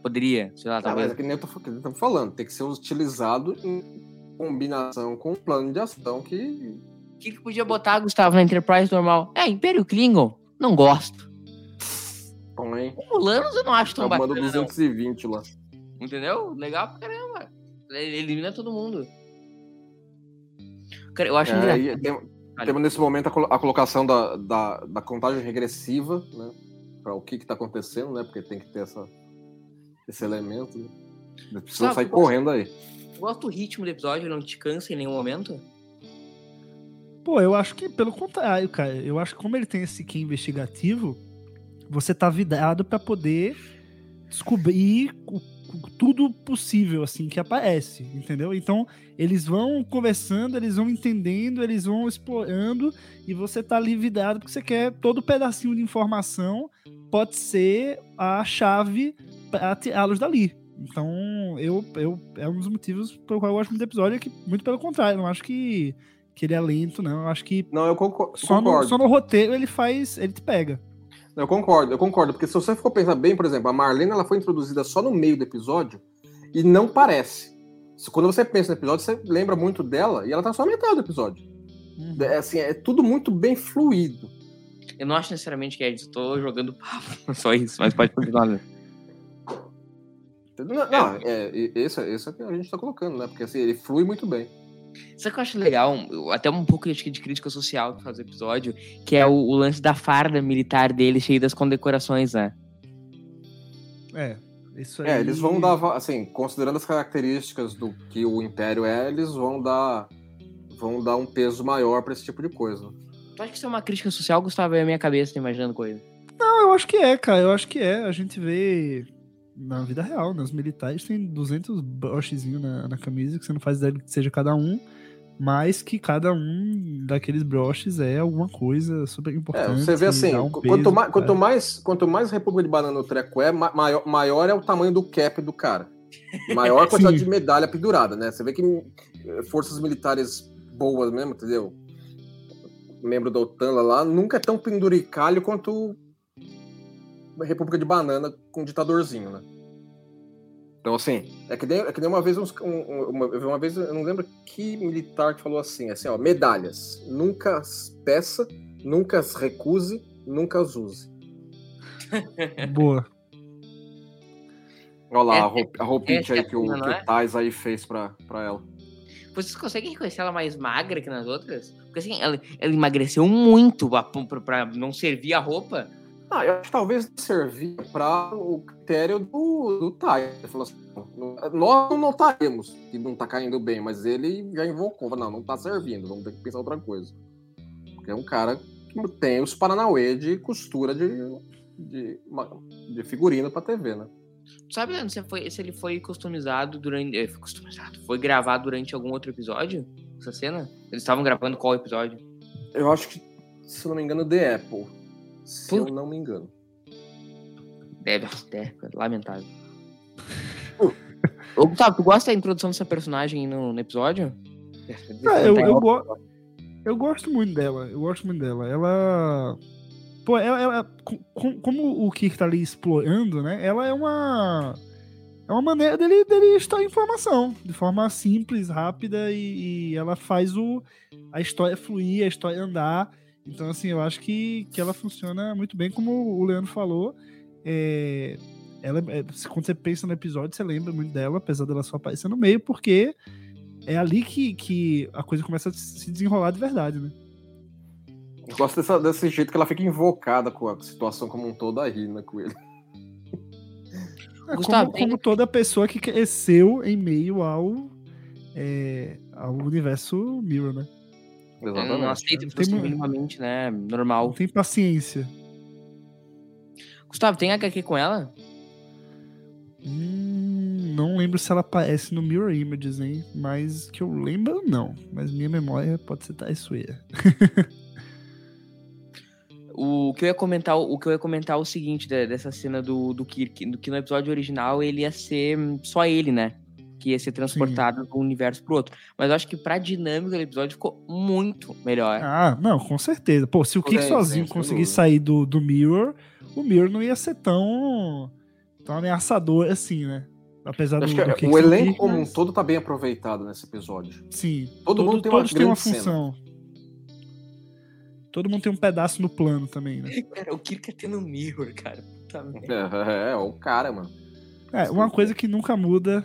Poderia, sei lá, mas talvez. é que nem eu tô, que eu tô falando, tem que ser utilizado em combinação com um plano de ação que. O que ele podia botar, Gustavo, na Enterprise normal? É, Império Klingon. Não gosto. Põe. O Lanos eu não acho tão Tá manda bacana, não. 220 lá. Entendeu? Legal pra caramba. Ele elimina todo mundo. Cara, eu acho É, engraçado. tem- temos nesse momento a, colo- a colocação da, da, da contagem regressiva, né? Para o que que tá acontecendo, né? Porque tem que ter essa, esse elemento. Né? Sabe, sair eu correndo aí. Eu gosto do ritmo do episódio, não te cansa em nenhum momento. Pô, eu acho que pelo contrário, cara. Eu acho que como ele tem esse que investigativo, você tá vidrado pra poder descobrir o tudo possível, assim, que aparece, entendeu? Então, eles vão conversando, eles vão entendendo, eles vão explorando, e você tá ali vidrado porque você quer todo pedacinho de informação pode ser a chave para tirá-los dali. Então, eu, eu, é um dos motivos pelo qual eu gosto muito do episódio, é que, muito pelo contrário, não acho que, que ele é lento, não. Eu acho que. Não, eu concordo. Só no, só no roteiro ele faz. ele te pega. Eu concordo, eu concordo, porque se você for pensar bem, por exemplo, a Marlene ela foi introduzida só no meio do episódio e não parece. Quando você pensa no episódio, você lembra muito dela e ela tá só na metade do episódio. Uhum. É, assim, é tudo muito bem fluido. Eu não acho necessariamente que é isso, eu tô jogando papo, só isso, mas pode continuar. Né? Não, não é, isso, isso é o que a gente tá colocando, né? Porque assim, ele flui muito bem. Sabe o que eu acho legal? Até um pouco de, de crítica social que faz o episódio, que é o, o, lance da farda militar dele cheio das condecorações, né? É, isso aí. É, eles vão dar, assim, considerando as características do que o Império é, eles vão dar, vão dar um peso maior para esse tipo de coisa. Tu acha que isso é uma crítica social, Gustavo? É a minha cabeça, imaginando coisa. Não, eu acho que é, cara. Eu acho que é. A gente vê na vida real, né? Os militares têm 200 brochezinhos na, na camisa, que você não faz ideia que seja cada um, mas que cada um daqueles broches é alguma coisa super importante. É, você vê assim, um quanto, peso, mais, quanto, mais, quanto mais República de Banana o treco é, maior, maior é o tamanho do cap do cara. Maior a quantidade de medalha pendurada, né? Você vê que eh, forças militares boas mesmo, entendeu? Membro da OTAN lá, nunca é tão penduricalho quanto República de Banana com um ditadorzinho, né? Então, assim, é que nem, é que nem uma vez uns, um, uma, uma, vez, eu não lembro que militar que falou assim, assim, ó, medalhas. Nunca as peça, nunca as recuse, nunca as use. Boa. Olha lá, é, a, roup, a roupinha é, aí que o, que o é? Tais aí fez pra, pra ela. Vocês conseguem reconhecer ela mais magra que nas outras? Porque assim, ela, ela emagreceu muito pra, pra, pra não servir a roupa. Ah, eu acho que talvez servia para o critério do, do Tai. Ele falou assim: nós não notaremos que não tá caindo bem, mas ele já invocou. Não, não tá servindo, vamos ter que pensar outra coisa. Porque é um cara que tem os Paranauê de costura de, de, de figurino pra TV, né? Sabe se, foi, se ele foi customizado durante. Eh, foi customizado, foi gravado durante algum outro episódio? Essa cena? Eles estavam gravando qual episódio? Eu acho que, se não me engano, The Apple se eu não me engano. Deve, é, lamentável. Ô, Gustavo, tu gosta da introdução dessa personagem no, no episódio? Ah, eu, eu, go eu gosto muito dela. Eu gosto muito dela. Ela. Pô, ela, ela com, como o Kirk tá ali explorando, né? Ela é uma. É uma maneira dele, dele estar informação de forma simples, rápida e, e ela faz o, a história fluir, a história andar. Então, assim, eu acho que, que ela funciona muito bem, como o Leandro falou. É, ela, é, quando você pensa no episódio, você lembra muito dela, apesar dela só aparecer no meio, porque é ali que, que a coisa começa a se desenrolar de verdade, né? Eu gosto dessa, desse jeito que ela fica invocada com a situação como um todo aí, né, com ele. É, Gustavo, como, como, toda pessoa que cresceu em meio ao, é, ao universo Mirror, né? Exatamente. Não aceita tem minimamente, né? Normal. Não tem paciência. Gustavo, tem HQ com ela? Hum, não lembro se ela aparece no Mirror Images, hein? Mas que eu lembro, não. Mas minha memória pode ser traiçoeira. o que eu ia comentar, o que eu ia comentar é o seguinte dessa cena do, do Kirk, do que no episódio original ele ia ser só ele, né? Que ia ser transportado de um universo pro outro. Mas eu acho que pra dinâmica do episódio ficou muito melhor. Ah, não, com certeza. Pô, se o Kik sozinho conseguisse sair do, do Mirror, o Mirror não ia ser tão, tão ameaçador assim, né? Apesar do, do o elenco como um todo tá bem aproveitado nesse episódio. Sim. Todo, todo mundo tem uma, têm uma função. Cena. Todo mundo tem um pedaço no plano também, né? Cara, o Kirk é tendo Mirror, cara. É, é, é, o cara, mano. É, uma coisa que nunca muda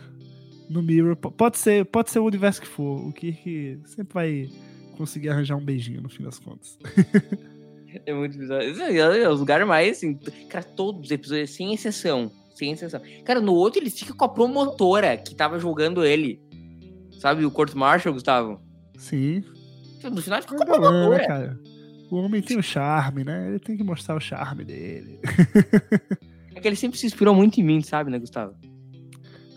no Mirror. Pode ser, pode ser o universo que for. O Kirk sempre vai conseguir arranjar um beijinho no fim das contas. é muito bizarro. É, os lugares mais, assim. Cara, todos os episódios, sem exceção. Sem exceção. Cara, no outro ele fica com a promotora que tava jogando ele. Sabe, o Court Marshall, Gustavo? Sim. No final fica com a promotora. Né, cara? O homem tem o charme, né? Ele tem que mostrar o charme dele. é que ele sempre se inspirou muito em mim, sabe, né, Gustavo?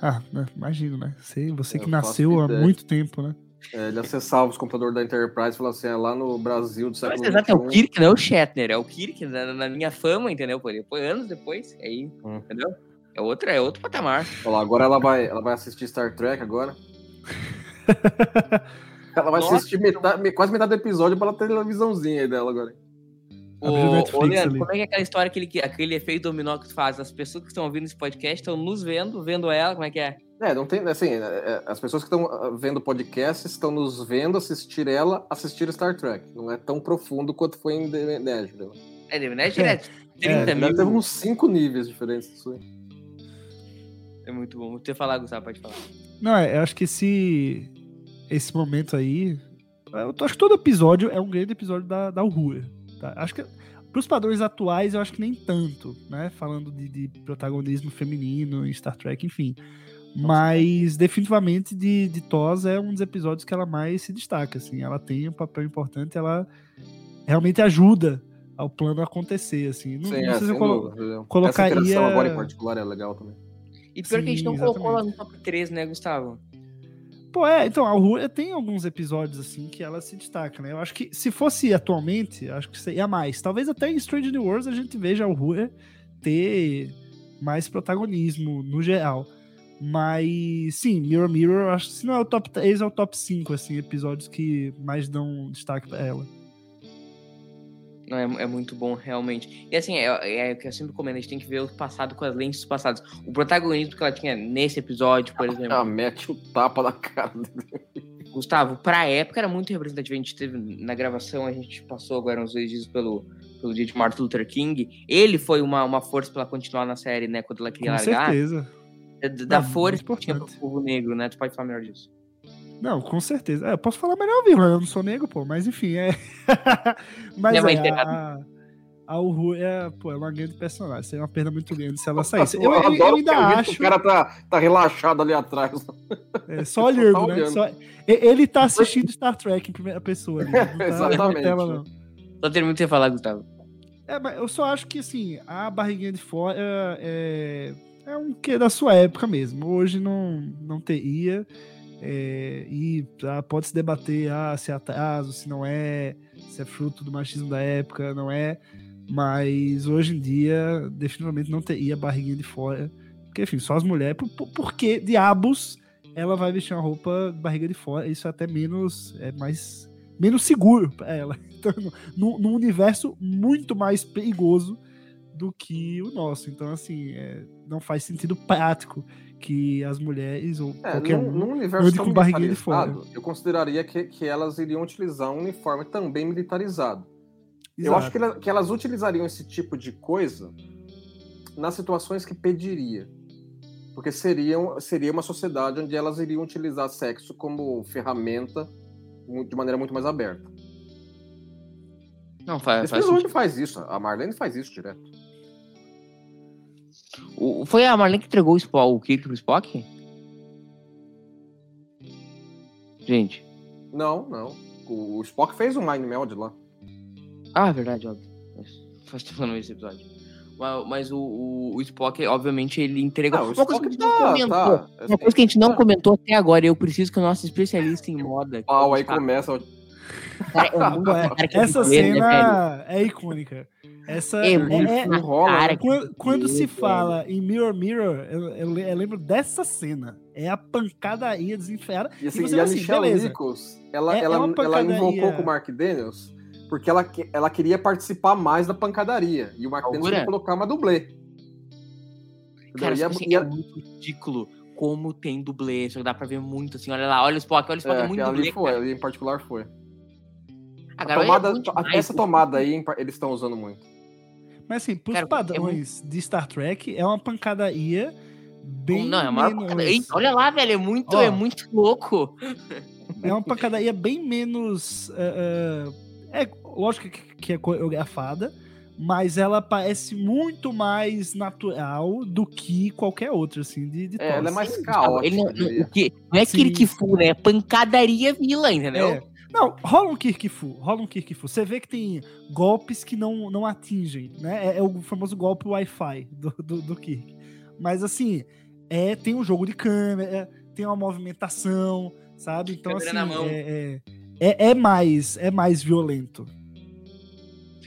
Ah, né, imagino, né? Você, você que Eu nasceu há muito tempo, né? É, ele acessava os computadores da Enterprise e falava assim: é lá no Brasil do Mas século exato, é o. Kirk, não é o Shatner, é o Kirk na, na minha fama, entendeu? Depois, anos depois, aí, Hum. entendeu? É outro, é outro patamar. Olha lá, agora ela vai, ela vai assistir Star Trek agora. Ela vai Nossa. assistir metade- quase metade do episódio pela televisãozinha aí dela agora. Abriu o Ô, Netflix ô, Leandro, ali. como é que é aquela história, aquele, que- aquele efeito dominó que tu faz? As pessoas que estão ouvindo esse podcast estão nos vendo, vendo ela, como é que é? É, não tem, assim, é, é, as pessoas que estão ah, vendo o podcast estão nos vendo assistir ela, assistir Star Trek. Não é tão profundo quanto foi em The Nashville. É, né? Direto. 30 É, mil. ter uns cinco níveis diferentes disso aí. É muito bom. Você falar, Gustavo, pode falar. Não, é, eu acho que esse, esse momento aí. Eu acho que todo episódio é um grande episódio da, da Uhura. Tá? Acho que. Pros padrões atuais, eu acho que nem tanto, né? Falando de, de protagonismo feminino em Star Trek, enfim. Mas definitivamente de, de TOS é um dos episódios que ela mais se destaca. Assim. Ela tem um papel importante, ela realmente ajuda ao plano acontecer. Assim. Não, Sim, não é, sei se eu colo- dúvida, colocaria- Essa interação agora em particular é legal também. E pior que a gente Sim, não colocou ela no exatamente. top 3, né, Gustavo? Pô, é, então, a Uhura tem alguns episódios assim que ela se destaca, né? Eu acho que se fosse atualmente, acho que seria mais. Talvez até em Strange New Worlds a gente veja a Uhura ter mais protagonismo no geral. Mas sim, Mirror Mirror, acho que se não é o top 3, é o top 5, assim, episódios que mais dão destaque pra ela. Não, é, é muito bom, realmente. E assim, é, é o que eu sempre comento, a gente tem que ver o passado com as lentes passadas. O protagonismo que ela tinha nesse episódio, por exemplo. Ah, mete o tapa na cara dele. Gustavo, pra época era muito representativo. A gente teve na gravação, a gente passou agora uns dois dias pelo, pelo dia de Martin Luther King. Ele foi uma, uma força pra ela continuar na série, né? Quando ela queria Com largar. certeza. Da, da força que tinha pro povo negro, né? Tu pode falar melhor disso. Não, com certeza. É, eu posso falar melhor, vírgula, eu não sou negro, pô, mas enfim, é. mas Minha é, tem a, a Uhu é, pô, é uma grande personagem. Seria uma perda muito grande se ela saísse. Eu, Eu, eu- eu adoro ainda que o acho. cara tá, tá relaxado ali atrás. É, só olhando, tá né? olhando. Só- e- ele tá assistindo Star Trek em primeira pessoa. não tá Exatamente. tela, não. Só termina de você falar, Gustavo. É, mas eu só acho que, assim, a barriguinha de fora é, é um que da sua época mesmo. Hoje não, não teria. É, e ah, pode se debater ah, se é atraso, se não é, se é fruto do machismo da época, não é. Mas hoje em dia, definitivamente não teria barriguinha de fora. Porque, enfim, só as mulheres. Por, por, por que diabos ela vai vestir uma roupa barriga de fora? Isso é até menos. É mais. Menos seguro pra ela. Então, num, num universo muito mais perigoso do que o nosso. Então, assim, é, não faz sentido prático que as mulheres ou É, qualquer num, um. num universo tão com barriguinha de militarizado, eu consideraria que, que elas iriam utilizar um uniforme também militarizado. Eu acho que, ela- que elas utilizariam esse tipo de coisa nas situações que pediria. Porque seriam, seria uma sociedade onde elas iriam utilizar sexo como ferramenta de maneira muito mais aberta. Não, faz, Esse faz faz isso, a Marlene faz isso direto. O- Foi a Marlene que entregou o, Spock, o Kirk pro Spock? Gente. Não, não. O, o Spock fez um Mind Meld lá. Ah, é verdade, óbvio. Faz tempo que eu não vi esse episódio. Mas, mas o, o, o Spock, obviamente, ele entregou. Ah, o uma coisa que a gente não tá, comentou. tá, Uma coisa que a gente não tá. comentou até agora, eu preciso que o nosso especialista em moda. Pau aí começa. Cara, é cara que essa é né, cena é icônica. Essa É é- é- rola, cara que Quando, quando se fala em Mirror Mirror, eu, eu eu lembro dessa cena. É a pancadaria desenfreada. E, assim, você e a assim, Michelle beleza. Nichols, ela, É- é ela, ela invocou com o Mark Daniels porque ela, ela queria participar mais da pancadaria. E o Mark Daniels queria colocar uma dublê. Cara, E a- tipo assim, e a- é muito ridículo como tem dublê. Só que dá pra ver muito assim. Olha lá, olha o Spock, olha o Spock, é, é, muito ali dublê. foi, cara. ali em particular foi. A A é tomada, demais, essa pô. tomada aí eles estão usando muito. Mas assim, pros Cara, é padrões de Star Trek, é uma pancadaria bem Não, é a maior menos... pancada- Ei, Olha lá, velho, é muito, Ó. é muito louco. É uma pancadaria bem menos. eh, eh, é lógico que, que é coreografada, mas ela parece muito mais natural do que qualquer outra, assim, de, de É, ela é mais Ele caótica. não, o que, é Sim. Kirk Fu, né? É pancadaria vila, entendeu? É. Não, rola um Kirkfu, rola um Kirkfu. Você vê que tem golpes que não, não atingem, né? É, é o famoso golpe Wi-Fi do, do, do Kirk. Mas assim, É, tem um jogo de câmera, tem uma movimentação, sabe? Então, Câmera assim, na mão. é, é, é, é mais, é mais violento.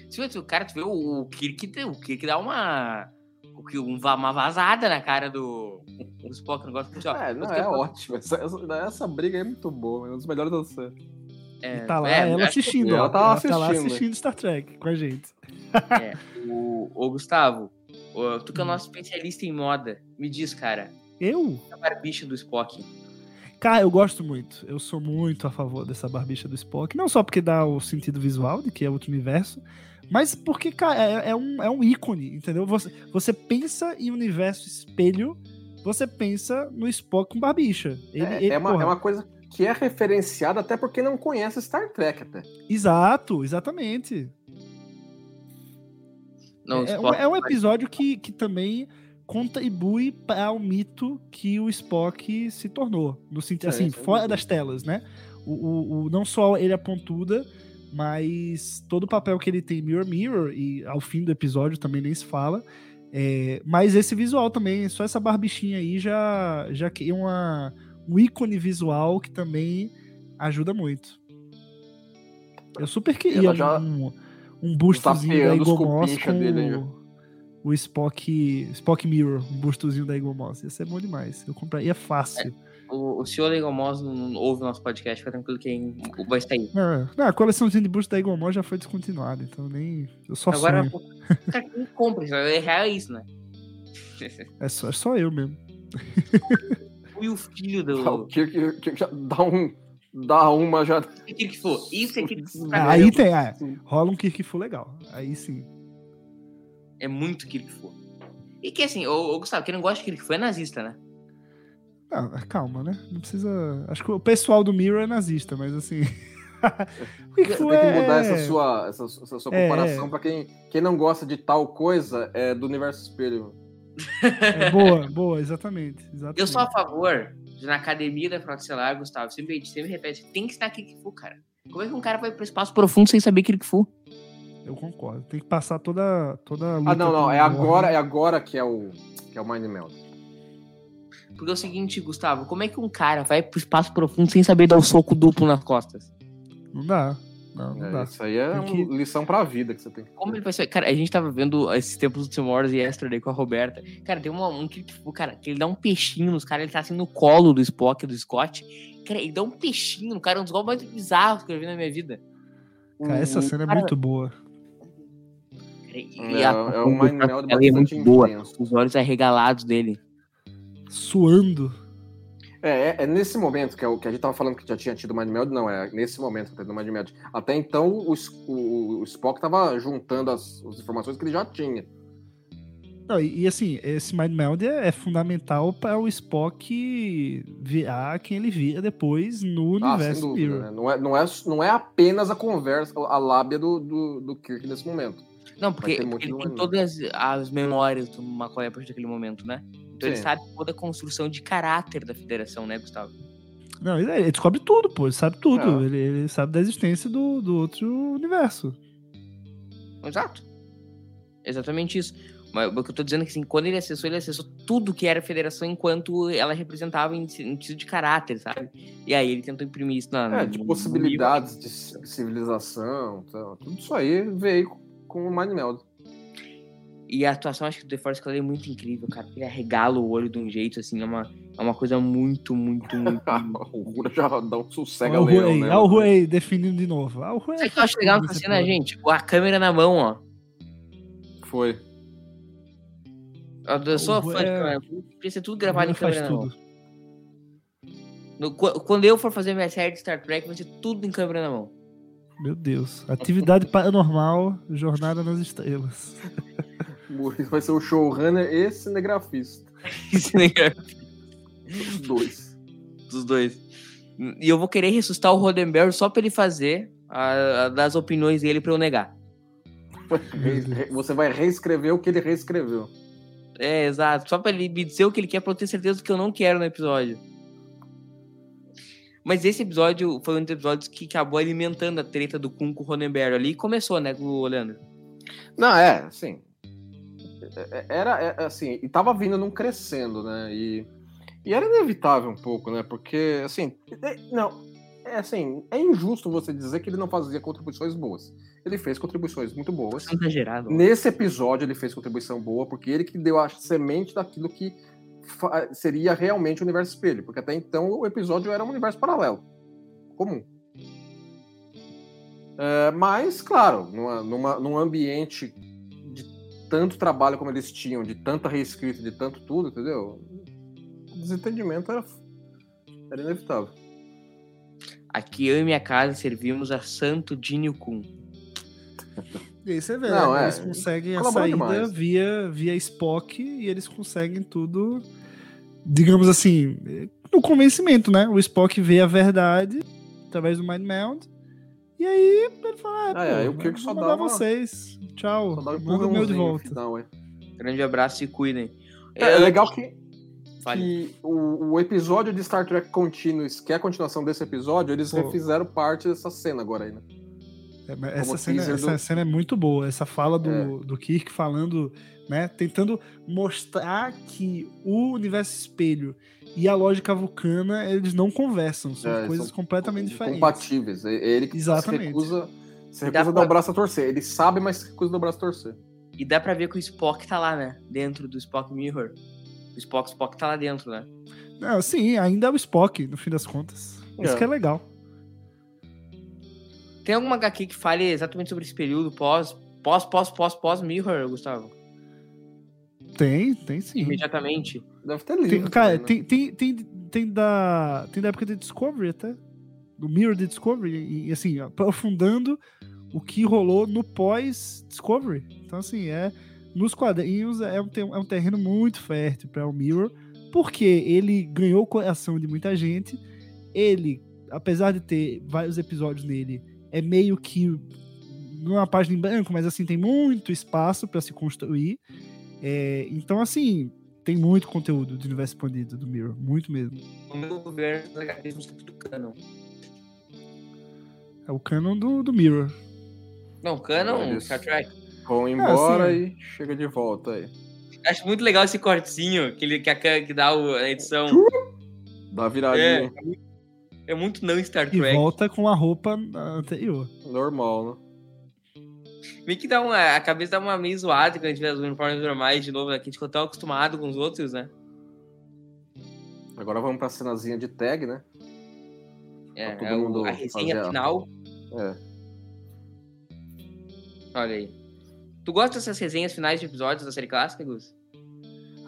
Se o cara, tu vê o, o Kirk, tem- o Kirk dá uma. o que- um va- uma vazada na cara do. O Spock, o negócio ó. É, não, é ótimo. Essa, essa, essa briga aí é muito boa, é um dos melhores da série. É, E tá lá é, ela assistindo. ela tá lá ela tá lá assistindo, né? assistindo Star Trek com a gente. É, o, o Gustavo, o- tu que é o nosso especialista em moda, me diz, cara, Eu? a barbicha do Spock. Cara, eu gosto muito. Eu sou muito a favor dessa barbicha do Spock. Não só porque dá o sentido visual de que é outro universo, mas porque, cara, é, é um, é um ícone, entendeu? Você, você pensa em universo espelho, você pensa no Spock com barbicha. Ele, É, ele- é, uma, porra, é uma coisa que é referenciada até porque não conhece Star Trek até. Exato, exatamente. Não, É, é um- Spock é um episódio que, que também contribui para o mito que o Spock se tornou. No sentido, Sim, assim, sem fora das telas, né? O, o, o- não só ele é pontuda, mas todo o papel que ele tem em Mirror Mirror, e ao fim do episódio também nem se fala. É, mas esse visual também, só essa barbichinha aí já, já cria uma, um ícone visual que também ajuda muito. Eu super queria Ela já- um, um bustozinho da Igor Moss com dele o, o Spock, Spock Mirror, um bustozinho da Igor Moss. Ia ser bom demais. Eu compraria fácil. O, o senhor Legomos não, não ouve o nosso podcast, fica tranquilo que vai sair. Não, não, a coleçãozinha de busto da Igor Moss já foi descontinuada, então nem. Eu só Agora, sonho. cara, quem compra isso? É real isso, né? É só, é só eu mesmo. E o filho O do. Kirk, Kirk já dá um. Dá uma já. que que for. Isso é que Ah, aí tem, ah, rola um Kirk Full legal. Aí sim. é muito Kirk for. E que assim, ô, ô, Gustavo, quem não gosta de Kirk for é nazista, né? Ah, calma, né? Não precisa. Acho que o pessoal do Mirror é nazista, mas assim. o Tem que é. mudar essa sua, essa, essa sua É, comparação é. pra quem, quem não gosta de tal coisa é do universo espelho. É boa, boa, exatamente. exatamente. Eu sou a favor de, na academia da Frota Celular, Gustavo, sempre, a gente sempre repete, tem que estar Kirk for, cara. Como é que um cara vai pro espaço profundo sem saber Kirk for? Eu concordo. Tem que passar toda, toda a luta Ah, não, não. É agora, é agora que é o, que é o Mind Meld. Porque é o seguinte, Gustavo, como é que um cara vai pro espaço profundo sem saber dar o soco duplo nas costas? Não dá. Não, não É, dá. isso aí é Tem que- uma lição pra vida que você tem. Como ele vai ser? Cara, a gente tava vendo esses tempos do Tomorrow e Yesterday com a Roberta. Cara, tem uma, um Kirk for, cara, que ele dá um peixinho nos caras, ele tá assim no colo do Spock, do Scott. Cara, ele dá um peixinho no cara, um dos golpes mais bizarros que eu vi na minha vida. Cara, essa cena é cara, muito boa. E É, a- é um Mind Meld ela é muito bastante boa. intenso. Os olhos arregalados dele. Suando. É, é, é nesse momento que, é o, que a gente tava falando que já tinha tido Mind Meld, não, é nesse momento que tá tendo Mind Meld. Até então, o, o- o Spock tava juntando as, as informações que ele já tinha. Não, e, e, assim, esse Mind Meld é, é fundamental para o Spock virar quem ele vira depois no Ah, sem universo dúvida. Mirror. Né? Não, é, não, é, não é apenas a conversa, a lábia do, do, do Kirk nesse momento. Não, porque, ele tem todas as memórias do McCoy a partir daquele momento, né? Então ele Sim. sabe toda a construção de caráter da federação, né, Gustavo? Não, ele, ele descobre tudo, pô. Ele sabe tudo. Ele, ele sabe da existência do, do outro universo. Exato. Exatamente isso. Mas o que eu tô dizendo é que assim, quando ele acessou, ele acessou tudo que era a federação enquanto ela representava em sentido de caráter, sabe? E aí ele tentou imprimir isso na. É, no- de no possibilidades de ci- civilização, tudo isso aí veio com o Mind Meld. livro. E a atuação, acho que do The Force Clan é muito incrível, cara. Ele arregala o olho de um jeito, assim, é uma, é uma coisa muito, muito, muito. o Rura já dá um sossega Olha o leão, Huey, né? olha o Huey definindo de novo. Ah, o Huey Sabe o que eu acho legal nessa cena, gente? A câmera na mão, ó. Foi. Eu sou fã de é- câmera. Podia ser tudo gravado em câmera na mão. tudo. No- qu- quando eu for fazer minha série de Star Trek, vai ser tudo em câmera na mão. Meu Deus. Atividade paranormal, jornada nas estrelas. Vai ser o showrunner e cinegrafista. Os dois. Dos dois. E eu vou querer ressuscitar o Roddenberry só pra ele fazer a, a- das opiniões dele pra eu negar. Você vai reescrever o que ele reescreveu. É, exato. Só pra ele me dizer o que ele quer pra eu ter certeza do que eu não quero no episódio. Mas esse episódio foi um dos episódios que acabou alimentando a treta do Kun com o Roddenberry ali. E começou, né, com o Leandro? Não, é, assim. É, era é, assim, e tava vindo num crescendo, né? E, e era inevitável um pouco, né? Porque, assim, é, não, é assim, é injusto você dizer que ele não fazia contribuições boas. Ele fez contribuições muito boas. Exagerado. Nesse episódio ele fez contribuição boa, porque ele que deu a semente daquilo que seria realmente o universo espelho, porque até então o episódio era um universo paralelo, comum. É, mas, claro, numa, numa, num ambiente tanto trabalho como eles tinham, de tanta reescrita, de tanto tudo, entendeu? O desentendimento era, era inevitável. Aqui eu e minha casa servimos a Santo Dinho Kun. E aí você vê, Não, né? é, Eles conseguem a saída demais. via, via Spock e eles conseguem tudo, digamos assim, no convencimento, né? O Spock vê a verdade através do Mind Meld. E aí ele fala, ah, Ah, é, pô, aí o Kirk vou só dá uma- vocês. Tchau. Um Manda o meu de volta. final, é. Grande abraço e cuidem. É, é legal que, que o, o episódio de Star Trek Continuous, que é a continuação desse episódio, eles Pô. refizeram parte dessa cena agora aí, né? É, essa, cena, essa do- cena é muito boa. Essa fala do, É. do Kirk falando, né? Tentando mostrar que o universo espelho e a lógica vulcana, eles não conversam. São É, coisas são completamente diferentes. Compatíveis. É Ele que Exatamente. se recusa, se Dá recusa a dar pra- o braço a torcer. Ele sabe, mas se recusa a dar o braço a torcer. E dá pra ver que o Spock tá lá, né? Dentro do Spock Mirror. O Spock, Spock tá lá dentro, né? Não, sim, ainda é o Spock, no fim das contas. Isso É. que é legal. Tem alguma HQ que fale exatamente sobre esse período pós, pós, pós, pós, pós Mirror, Gustavo? Tem, tem sim. Imediatamente. Deve ter livro. Tem, cara, também, né? tem, tem, tem, tem, da, tem da época de Discovery até. Do Mirror de Discovery. E, assim, aprofundando o que rolou no pós-Discovery. Então, assim, é. Nos quadrinhos é um, é um terreno muito fértil para o Mirror. Porque ele ganhou o coração de muita gente. Ele, apesar de ter vários episódios nele, é meio que. Não é uma página em branco, mas assim, tem muito espaço para se construir. É, então, assim, tem muito conteúdo de universo expandido do Mirror, muito mesmo. No meu governo, os HQs tudo canon. É o canon do, do Mirror. Não, canon, Eles- Star Trek. Vão embora sim. e chega de volta aí. Acho muito legal esse cortezinho que, ele, que, a, que dá o- a edição. Dá a É, viradinha. é muito não Star E Trek. volta com a roupa anterior. Normal, né? Meio que dá uma. A cabeça dá uma meio zoada quando a gente vê os uniformes normais de novo, né? Que a gente ficou tão acostumado com os outros, né? Agora vamos pra cenazinha de tag, né? É, todo é o- a resenha final. É. Olha aí. Tu gosta dessas resenhas finais de episódios da série clássica, Gus?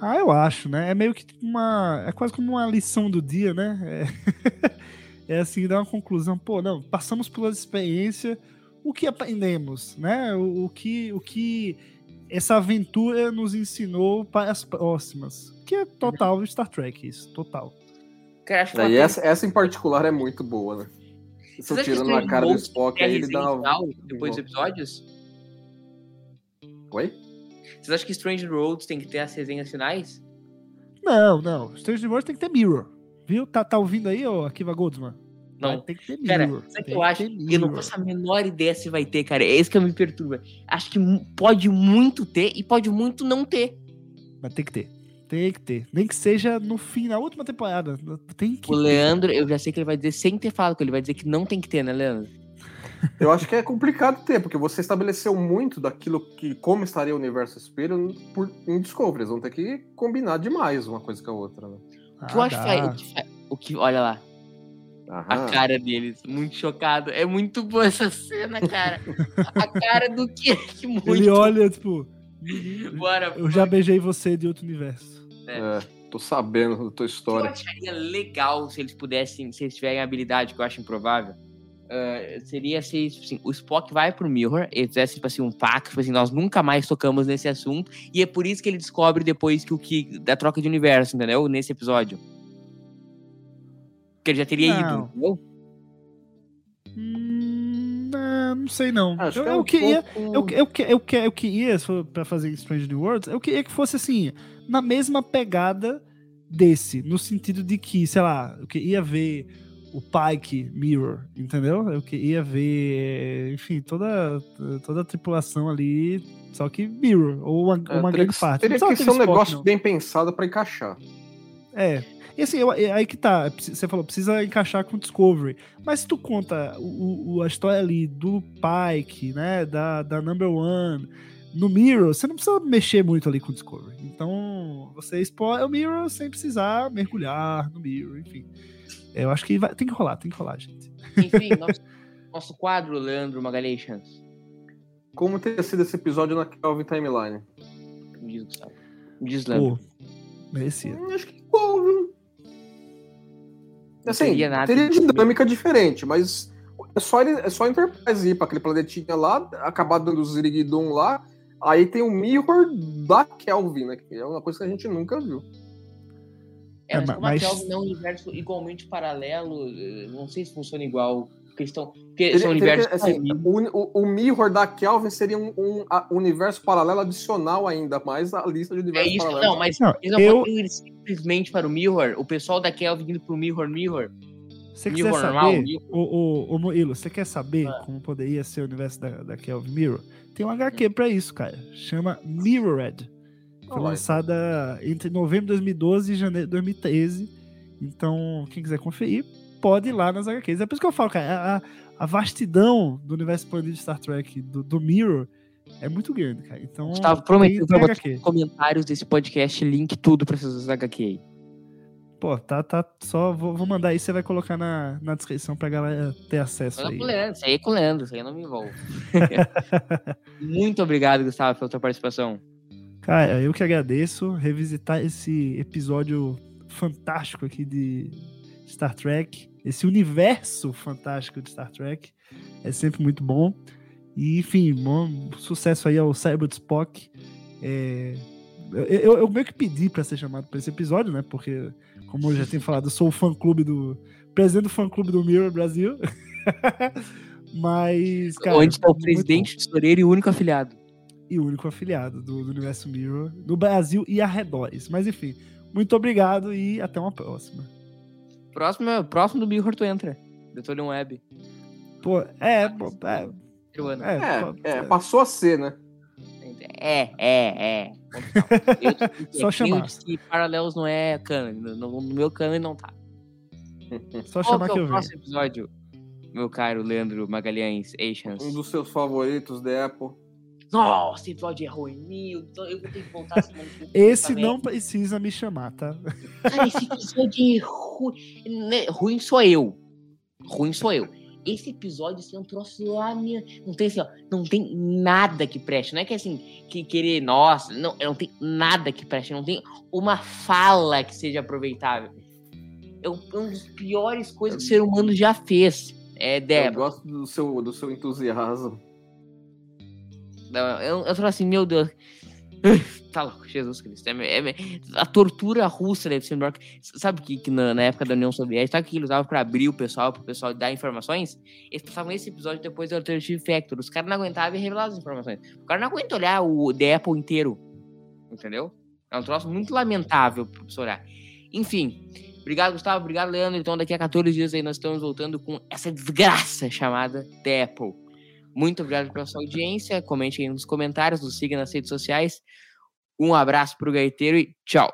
Ah, eu acho, né? É meio que uma. É quase como uma lição do dia, né? É, é assim, dá uma conclusão. Pô, não, passamos pela experiência, o que aprendemos, né? O, o que, o que essa aventura nos ensinou para as próximas. Que é total Star Trek, isso, total. Cara, acho que E uma coisa- essa, essa em particular é muito boa, né? Isso tirando na cara do Spock, aí ele dá uma... depois dos episódios? Oi? Vocês acham que Strange Roads tem que ter as resenhas finais? Não, não. Strange Worlds tem que ter Mirror. Viu? Tá, tá ouvindo aí, ô Akiva Goldsman? Não. Vai ter que ter Cara, Mirror. sabe o que Tem eu acho? Eu não faço a menor ideia se vai ter, cara. É isso que me perturba. Acho que pode muito ter e pode muito não ter. Mas tem que ter. Tem que ter. Nem que seja no fim, na última temporada. Tem que O ter. Leandro, eu já sei que ele vai dizer sem ter falado com ele, vai dizer que não tem que ter, né, Leandro? Eu acho que é complicado ter, porque você estabeleceu muito daquilo que como estaria o universo espelho por, em Discovery. Eles vão ter que combinar demais uma coisa com a outra, né? O que eu Ah, acho dá. que, o que o que olha lá, a Aham. cara deles, muito chocado. É muito boa essa cena, cara. a cara do que muito. Ele olha, tipo. Bora, Eu já beijei você de outro universo. É, tô sabendo da tua Eu história. acharia legal se eles pudessem, se eles tiverem habilidade, que eu acho improvável. ah, seria se tipo assim, o Spock vai pro Mirror, ele fizesse tipo assim, um pacto, tipo assim, nós nunca mais tocamos nesse assunto, e é por isso que ele descobre depois que o que da troca de universo, entendeu? Nesse episódio. Que ele já teria Não. ido, entendeu? Hum, não, não sei não. Acho eu, que é eu queria. pouco- Eu, eu, que- eu, que- eu queria, se for pra fazer Strange New Worlds, eu queria que fosse assim, na mesma pegada desse, no sentido de que, sei lá, eu queria ver o Pike Mirror, entendeu? Eu queria ver, enfim, toda, toda a tripulação ali Só que Mirror, ou uma, É, uma grande que, parte. teria que ser um Spock, negócio não. bem pensado pra encaixar. É. E assim, eu- é aí que tá. Você falou, precisa encaixar com o Discovery. Mas se tu conta o, o- a história ali do Pike, né? Da, da Number One, no Mirror, você não precisa mexer muito ali com o Discovery. Então, você explora o Mirror sem precisar mergulhar no Mirror, enfim. Eu acho que vai- tem que rolar, tem que rolar, gente. Enfim, nosso, nosso quadro, Leandro Magalhães. Como teria sido esse episódio na Kelvin Timeline? Me diz, Gustavo. Diz, Leandro. Pô, merecia. Hum, Acho que igual, viu? Assim, teria nada teria de- dinâmica diferente, mas é só, ele, é só a Enterprise ir pra aquele planetinha lá, acabar dando os Ziriguidum lá, aí tem o Mirror da Kelvin, né? Que é uma coisa que a gente nunca viu. É, mas É, como a Kelvin é um universo igualmente paralelo, eh, não sei se funciona igual. Porque estão. Porque Teria- são teria universos. que- assim, o, o- o Mirror da Kelvin seria um, um a- universo paralelo adicional ainda, mais a lista de é universos isso, paralelos. não, mas Não, eles não eu- podem ir simplesmente para o Mirror. O pessoal da Kelvin indo pro Mirror, Mirror. Você quiser Mirror saber, Mirror. o, o, o Moilo, você quer saber Ah. como poderia ser o universo da, da Kelvin Mirror? Tem um HQ pra isso, cara. Chama Mirrored. Foi lá, lançada entre novembro de 2012 e janeiro de 2013. Então, quem quiser conferir, pode ir lá nas HQs. É por isso que eu falo, cara, a, a vastidão do universo expandido de Star Trek, do, do Mirror, é muito grande, cara. Então, Gustavo tem pra botar nos comentários desse podcast link tudo pra essas HQ aí. Pô, tá, tá, só vou, vou mandar aí, você vai colocar na, na descrição pra galera ter acesso aí. com o Leandro, isso aí é com o Leandro, isso aí eu não me envolvo. Muito obrigado, Gustavo, pela tua participação. Cara, eu que agradeço revisitar esse episódio fantástico aqui de Star Trek, esse universo fantástico de Star Trek. É sempre muito bom. E, enfim, bom sucesso aí ao de Spock. É, eu, eu- meio que pedi pra ser chamado pra esse episódio, né? Porque, como eu já tenho falado, eu sou o fã-clube do. Presidente do fã-clube do Mirror Brasil. Mas, cara. Onde está o bom presidente, tesoureiro e o único afiliado. e único afiliado do, do Universo Mirror no Brasil e arredores. Mas enfim, muito obrigado e até uma próxima. Próximo, é- próximo do Mirror tu entra. Detolium Web. Pô, é, pô, é, é, É, pô, é, passou a ser, né? É, é, é. Eu que Só é, que eu chamar. que Paralelos não é canon. No, no- meu canon não tá. só Qual chamar que que é eu o venho. próximo episódio, meu caro Leandro Magalhães Asians? Um dos seus favoritos da Apple. Nossa, esse episódio é ruim. Meu, eu vou ter que voltar semana que. Esse não precisa me chamar, tá? Cara, esse episódio é ruim. Né, Ruim sou eu. Ruim sou eu. Esse episódio assim, é um troço lá, minha. Não tem assim, ó. Não tem nada que preste. Não é que assim, que querer, nossa, não, não tem nada que preste. Não tem uma fala que seja aproveitável. É um, é um dos piores coisas que o ser humano já fez. É, Eu Débora. gosto do seu, do seu entusiasmo. Não, Eu, eu falo assim, meu Deus. Tá louco, Jesus Cristo. É, é- a tortura russa deve ser melhor. Sabe que, que na, na época da União Soviética, sabe que eles usavam pra abrir o pessoal, pro pessoal dar informações? Eles passavam esse episódio depois do Alternative Factor. Os caras não aguentavam revelavam as informações. O cara não aguenta olhar o The Apple inteiro. Entendeu? É um troço muito lamentável pra pessoa olhar. Enfim. Obrigado, Gustavo. Obrigado, Leandro. Então, daqui a 14 dias aí nós estamos voltando com essa desgraça chamada The Apple. Muito obrigado pela sua audiência. Comente aí nos comentários, nos siga nas redes sociais. Um abraço pro gaiteiro e tchau.